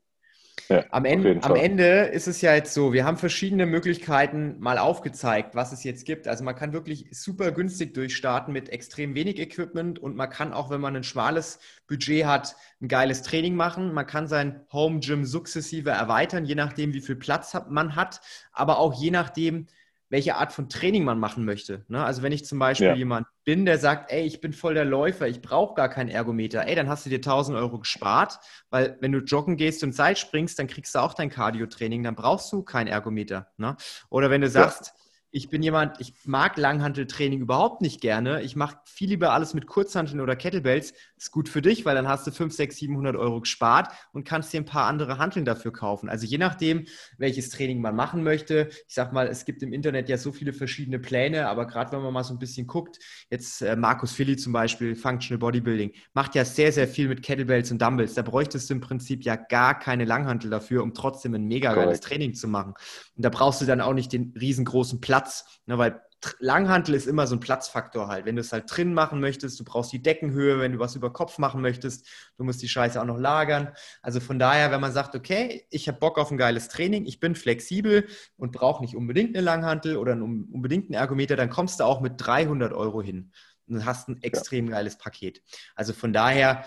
Ja, am, Ende, am Ende ist es ja jetzt so, wir haben verschiedene Möglichkeiten mal aufgezeigt, was es jetzt gibt. Also man kann wirklich super günstig durchstarten mit extrem wenig Equipment und man kann auch, wenn man ein schmales Budget hat, ein geiles Training machen. Man kann sein Home Gym sukzessive erweitern, je nachdem, wie viel Platz man hat, aber auch je nachdem, welche Art von Training man machen möchte. Ne? Also wenn ich zum Beispiel ja. jemand bin, der sagt, ey, ich bin voll der Läufer, ich brauche gar keinen Ergometer, ey, dann hast du dir 1000 Euro gespart, weil wenn du joggen gehst und Seil springst, dann kriegst du auch dein Cardio-Training, dann brauchst du keinen Ergometer. Ne? Oder wenn du sagst, ja ich bin jemand, ich mag Langhanteltraining überhaupt nicht gerne. Ich mache viel lieber alles mit Kurzhanteln oder Kettlebells. Ist gut für dich, weil dann hast du 5, 6, 700 Euro gespart und kannst dir ein paar andere Hanteln dafür kaufen. Also je nachdem, welches Training man machen möchte. Ich sag mal, es gibt im Internet ja so viele verschiedene Pläne, aber gerade wenn man mal so ein bisschen guckt, jetzt äh, Markus Philly zum Beispiel, Functional Bodybuilding, macht ja sehr, sehr viel mit Kettlebells und Dumbbells. Da bräuchtest du im Prinzip ja gar keine Langhantel dafür, um trotzdem ein mega geiles Training zu machen. Und da brauchst du dann auch nicht den riesengroßen Platz Platz, ne, weil Langhantel ist immer so ein Platzfaktor halt. Wenn du es halt drin machen möchtest, du brauchst die Deckenhöhe, wenn du was über Kopf machen möchtest, du musst die Scheiße auch noch lagern. Also von daher, wenn man sagt, okay, ich habe Bock auf ein geiles Training, ich bin flexibel und brauche nicht unbedingt eine Langhantel oder einen unbedingten Ergometer, dann kommst du auch mit 300 Euro hin und hast ein extrem geiles Paket. Also von daher,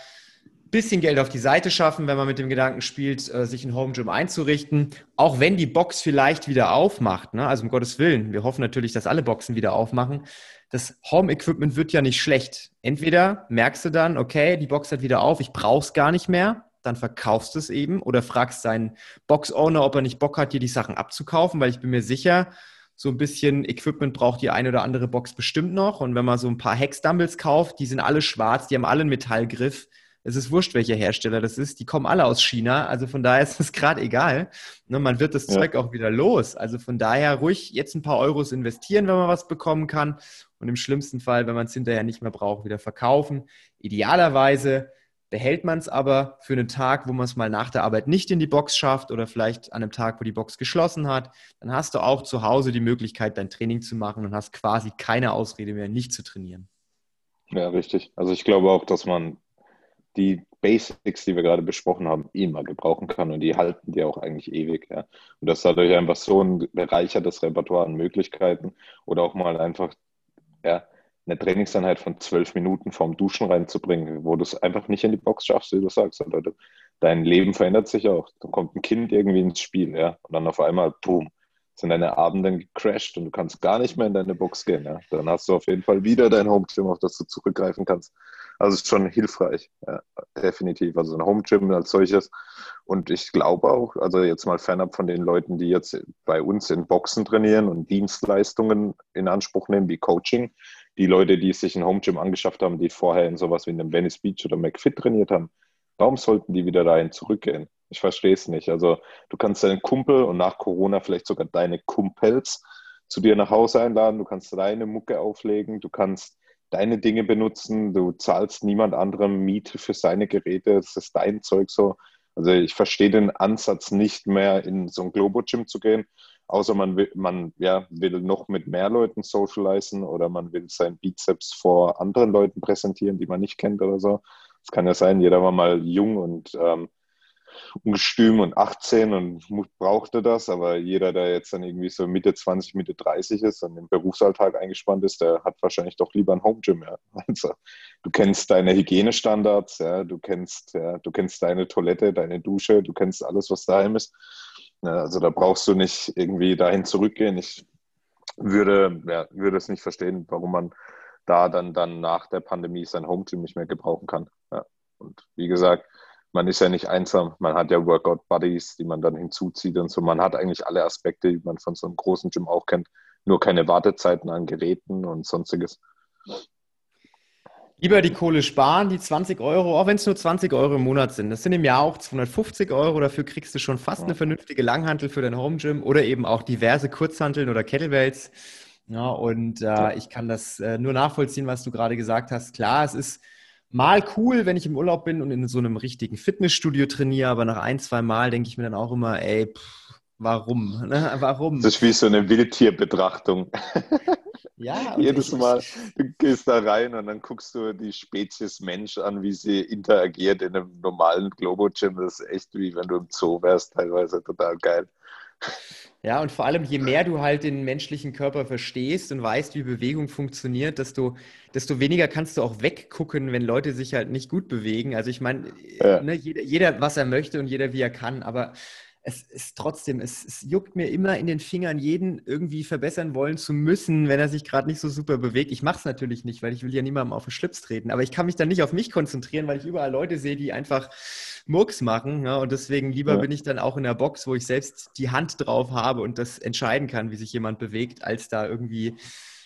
bisschen Geld auf die Seite schaffen, wenn man mit dem Gedanken spielt, äh, sich ein Home Gym einzurichten. Auch wenn die Box vielleicht wieder aufmacht. Ne? Also um Gottes Willen, wir hoffen natürlich, dass alle Boxen wieder aufmachen. Das Home Equipment wird ja nicht schlecht. Entweder merkst du dann, okay, die Box hat wieder auf, ich brauche es gar nicht mehr, dann verkaufst du es eben oder fragst seinen Box-Owner, ob er nicht Bock hat, dir die Sachen abzukaufen, weil ich bin mir sicher, so ein bisschen Equipment braucht die eine oder andere Box bestimmt noch. Und wenn man so ein paar Hex-Dumbles kauft, die sind alle schwarz, die haben alle einen Metallgriff es ist wurscht, welcher Hersteller das ist. Die kommen alle aus China. Also von daher ist es gerade egal. Ne, man wird das ja. Zeug auch wieder los. Also von daher ruhig jetzt ein paar Euros investieren, wenn man was bekommen kann. Und im schlimmsten Fall, wenn man es hinterher nicht mehr braucht, wieder verkaufen. Idealerweise behält man es aber für einen Tag, wo man es mal nach der Arbeit nicht in die Box schafft oder vielleicht an einem Tag, wo die Box geschlossen hat. Dann hast du auch zu Hause die Möglichkeit, dein Training zu machen und hast quasi keine Ausrede mehr, nicht zu trainieren. Ja, richtig. Also ich glaube auch, dass man die Basics, die wir gerade besprochen haben, immer gebrauchen kann und die halten dir auch eigentlich ewig. Ja. Und das ist dadurch einfach so ein bereichertes Repertoire an Möglichkeiten oder auch mal einfach ja, eine Trainingseinheit von zwölf Minuten vorm Duschen reinzubringen, wo du es einfach nicht in die Box schaffst, wie du sagst. Oder du, dein Leben verändert sich auch. Da kommt ein Kind irgendwie ins Spiel, ja, und dann auf einmal, boom, sind deine Abende gecrashed und du kannst gar nicht mehr in deine Box gehen. Ja. Dann hast du auf jeden Fall wieder dein Home Gym, auf das du zurückgreifen kannst. Also ist schon hilfreich, ja, definitiv. Also ein Home Gym als solches. Und ich glaube auch, also jetzt mal fernab von den Leuten, die jetzt bei uns in Boxen trainieren und Dienstleistungen in Anspruch nehmen, wie Coaching, die Leute, die sich ein Home Gym angeschafft haben, die vorher in sowas wie einem Venice Beach oder McFit trainiert haben, warum sollten die wieder dahin zurückgehen? Ich verstehe es nicht. Also du kannst deinen Kumpel und nach Corona vielleicht sogar deine Kumpels zu dir nach Hause einladen, du kannst deine Mucke auflegen, du kannst deine Dinge benutzen, du zahlst niemand anderem Miete für seine Geräte, das ist dein Zeug so. Also ich verstehe den Ansatz nicht mehr, in so ein Globo-Gym zu gehen, außer man will, man ja, will noch mit mehr Leuten socialisen oder man will sein Bizeps vor anderen Leuten präsentieren, die man nicht kennt oder so. Das kann ja sein, jeder war mal jung und ähm, ungestüm und 18 und brauchte das, aber jeder, der jetzt dann irgendwie so Mitte 20, Mitte 30 ist und im Berufsalltag eingespannt ist, der hat wahrscheinlich doch lieber ein Home Gym. Ja. Also, du kennst deine Hygienestandards, ja, du kennst, ja, du kennst deine Toilette, deine Dusche, du kennst alles, was daheim ist. Also da brauchst du nicht irgendwie dahin zurückgehen. Ich würde, ja, würde es nicht verstehen, warum man da dann, dann nach der Pandemie sein Home Gym nicht mehr gebrauchen kann. Ja. Und wie gesagt, man ist ja nicht einsam. Man hat ja Workout-Buddies, die man dann hinzuzieht und so. Man hat eigentlich alle Aspekte, die man von so einem großen Gym auch kennt. Nur keine Wartezeiten an Geräten und sonstiges. Lieber die Kohle sparen, die 20 Euro, auch wenn es nur 20 Euro im Monat sind. Das sind im Jahr auch 250 Euro. Dafür kriegst du schon fast eine vernünftige Langhantel für dein Home Gym oder eben auch diverse Kurzhanteln oder Kettlebells. Ja, und äh, ich kann das äh, nur nachvollziehen, was du gerade gesagt hast. Klar, es ist mal cool, wenn ich im Urlaub bin und in so einem richtigen Fitnessstudio trainiere, aber nach ein, zwei Mal denke ich mir dann auch immer, ey, pff, warum? Ne? Warum? Das ist wie so eine Wildtierbetrachtung. Ja, jedes Mal, du gehst da rein und dann guckst du die Spezies Mensch an, wie sie interagiert in einem normalen Globo-Gym. Das ist echt wie wenn du im Zoo wärst, teilweise total geil. Ja, und vor allem, je mehr du halt den menschlichen Körper verstehst und weißt, wie Bewegung funktioniert, desto, desto weniger kannst du auch weggucken, wenn Leute sich halt nicht gut bewegen. Also ich meine, ja. ne, jeder, jeder, was er möchte und jeder, wie er kann. Aber es ist trotzdem, es, es, juckt mir immer in den Fingern, jeden irgendwie verbessern wollen zu müssen, wenn er sich gerade nicht so super bewegt. Ich mache es natürlich nicht, weil ich will ja niemandem auf den Schlips treten. Aber ich kann mich dann nicht auf mich konzentrieren, weil ich überall Leute sehe, die einfach Murks machen. Ja, und deswegen lieber ja. bin ich dann auch in der Box, wo ich selbst die Hand drauf habe und das entscheiden kann, wie sich jemand bewegt, als da irgendwie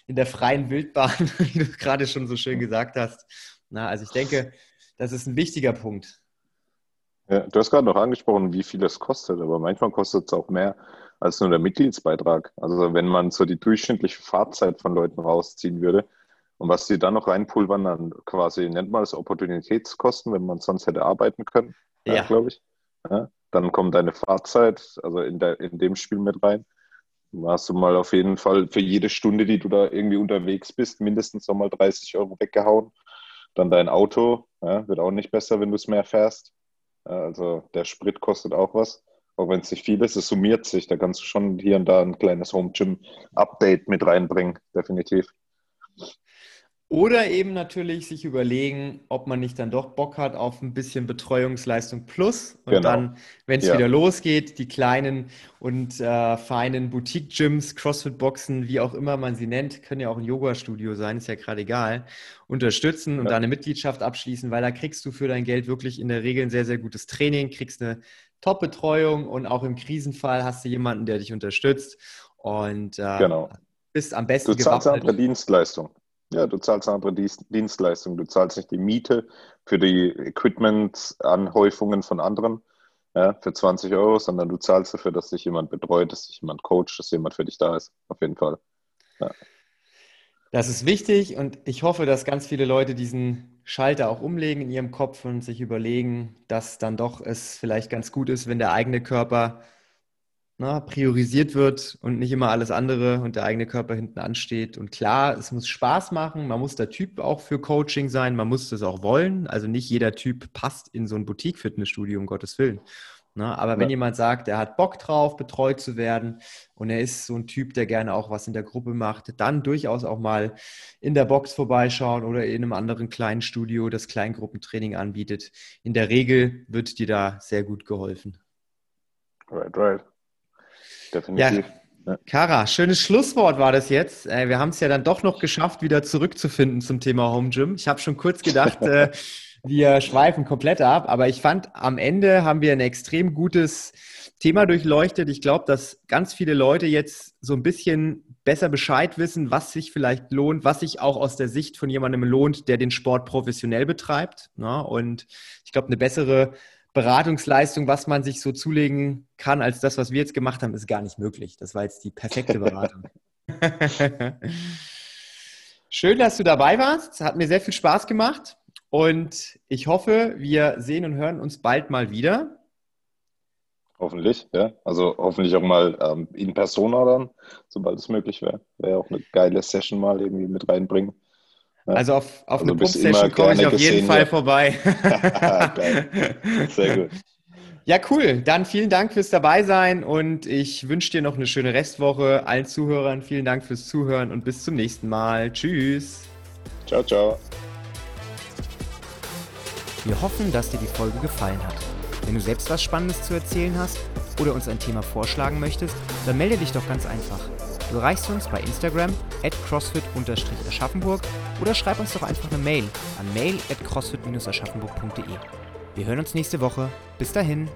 in der freien Wildbahn, wie du gerade schon so schön gesagt hast. Na, also ich denke, das ist ein wichtiger Punkt. Ja, du hast gerade noch angesprochen, wie viel es kostet, aber manchmal kostet es auch mehr als nur der Mitgliedsbeitrag. Also wenn man so die durchschnittliche Fahrzeit von Leuten rausziehen würde und was die dann noch reinpulvern, dann quasi nennt man das Opportunitätskosten, wenn man sonst hätte arbeiten können, ja. ja glaube ich. Ja, dann kommt deine Fahrzeit, also in, der, in dem Spiel mit rein. Dann hast du mal auf jeden Fall für jede Stunde, die du da irgendwie unterwegs bist, mindestens nochmal 30 Euro weggehauen. Dann dein Auto, ja, wird auch nicht besser, wenn du es mehr fährst. Also der Sprit kostet auch was. Auch wenn es nicht viel ist, es summiert sich. Da kannst du schon hier und da ein kleines Home Gym Update mit reinbringen, definitiv. Oder eben natürlich sich überlegen, ob man nicht dann doch Bock hat auf ein bisschen Betreuungsleistung plus. Und genau. dann, wenn es ja. wieder losgeht, die kleinen und äh, feinen Boutique-Gyms, CrossFit-Boxen, wie auch immer man sie nennt, können ja auch ein Yoga-Studio sein, ist ja gerade egal, unterstützen und ja. da eine Mitgliedschaft abschließen, weil da kriegst du für dein Geld wirklich in der Regel ein sehr, sehr gutes Training, kriegst eine Top-Betreuung und auch im Krisenfall hast du jemanden, der dich unterstützt und äh, genau. bist am besten du zahlst gewappnet. andere Dienstleistung. Ja, du zahlst eine andere Dienstleistung. Du zahlst nicht die Miete für die Equipment-Anhäufungen von anderen ja, für 20 Euro, sondern du zahlst dafür, dass sich jemand betreut, dass sich jemand coacht, dass jemand für dich da ist. Auf jeden Fall. Ja. Das ist wichtig und ich hoffe, dass ganz viele Leute diesen Schalter auch umlegen in ihrem Kopf und sich überlegen, dass dann doch es vielleicht ganz gut ist, wenn der eigene Körper na, ne, priorisiert wird und nicht immer alles andere und der eigene Körper hinten ansteht. Und klar, es muss Spaß machen, man muss der Typ auch für Coaching sein, man muss das auch wollen. Also nicht jeder Typ passt in so ein Boutique-Fitnessstudio, um Gottes Willen. Na, ne, aber wenn ja. jemand sagt, er hat Bock drauf, betreut zu werden und er ist so ein Typ, der gerne auch was in der Gruppe macht, dann durchaus auch mal in der Box vorbeischauen oder in einem anderen kleinen Studio das Kleingruppentraining anbietet. In der Regel wird dir da sehr gut geholfen. Right, right definitiv. Ja. Kara, schönes Schlusswort war das jetzt. Äh, wir haben es ja dann doch noch geschafft, wieder zurückzufinden zum Thema Home Gym. Ich habe schon kurz gedacht, äh, wir schweifen komplett ab, aber ich fand, am Ende haben wir ein extrem gutes Thema durchleuchtet. Ich glaube, dass ganz viele Leute jetzt so ein bisschen besser Bescheid wissen, was sich vielleicht lohnt, was sich auch aus der Sicht von jemandem lohnt, der den Sport professionell betreibt. Ne? Und ich glaube, eine bessere Beratungsleistung, was man sich so zulegen kann, als das, was wir jetzt gemacht haben, ist gar nicht möglich. Das war jetzt die perfekte Beratung. Schön, dass du dabei warst. Hat mir sehr viel Spaß gemacht. Und ich hoffe, wir sehen und hören uns bald mal wieder. Hoffentlich, ja. Also hoffentlich auch mal ähm, in Persona dann, sobald es möglich wäre. Wäre auch eine geile Session mal irgendwie mit reinbringen. Also auf, auf also eine Pump-Session komme ich auf jeden Fall vorbei. Geil. Sehr gut. Ja, cool. Dann vielen Dank fürs Dabeisein und ich wünsche dir noch eine schöne Restwoche. Allen Zuhörern vielen Dank fürs Zuhören und bis zum nächsten Mal. Tschüss. Ciao, ciao. Wir hoffen, dass dir die Folge gefallen hat. Wenn du selbst was Spannendes zu erzählen hast oder uns ein Thema vorschlagen möchtest, dann melde dich doch ganz einfach. Du erreichst uns bei Instagram at crossfit-aschaffenburg oder schreib uns doch einfach eine Mail an mail at crossfit-aschaffenburg.de. Wir hören uns nächste Woche. Bis dahin.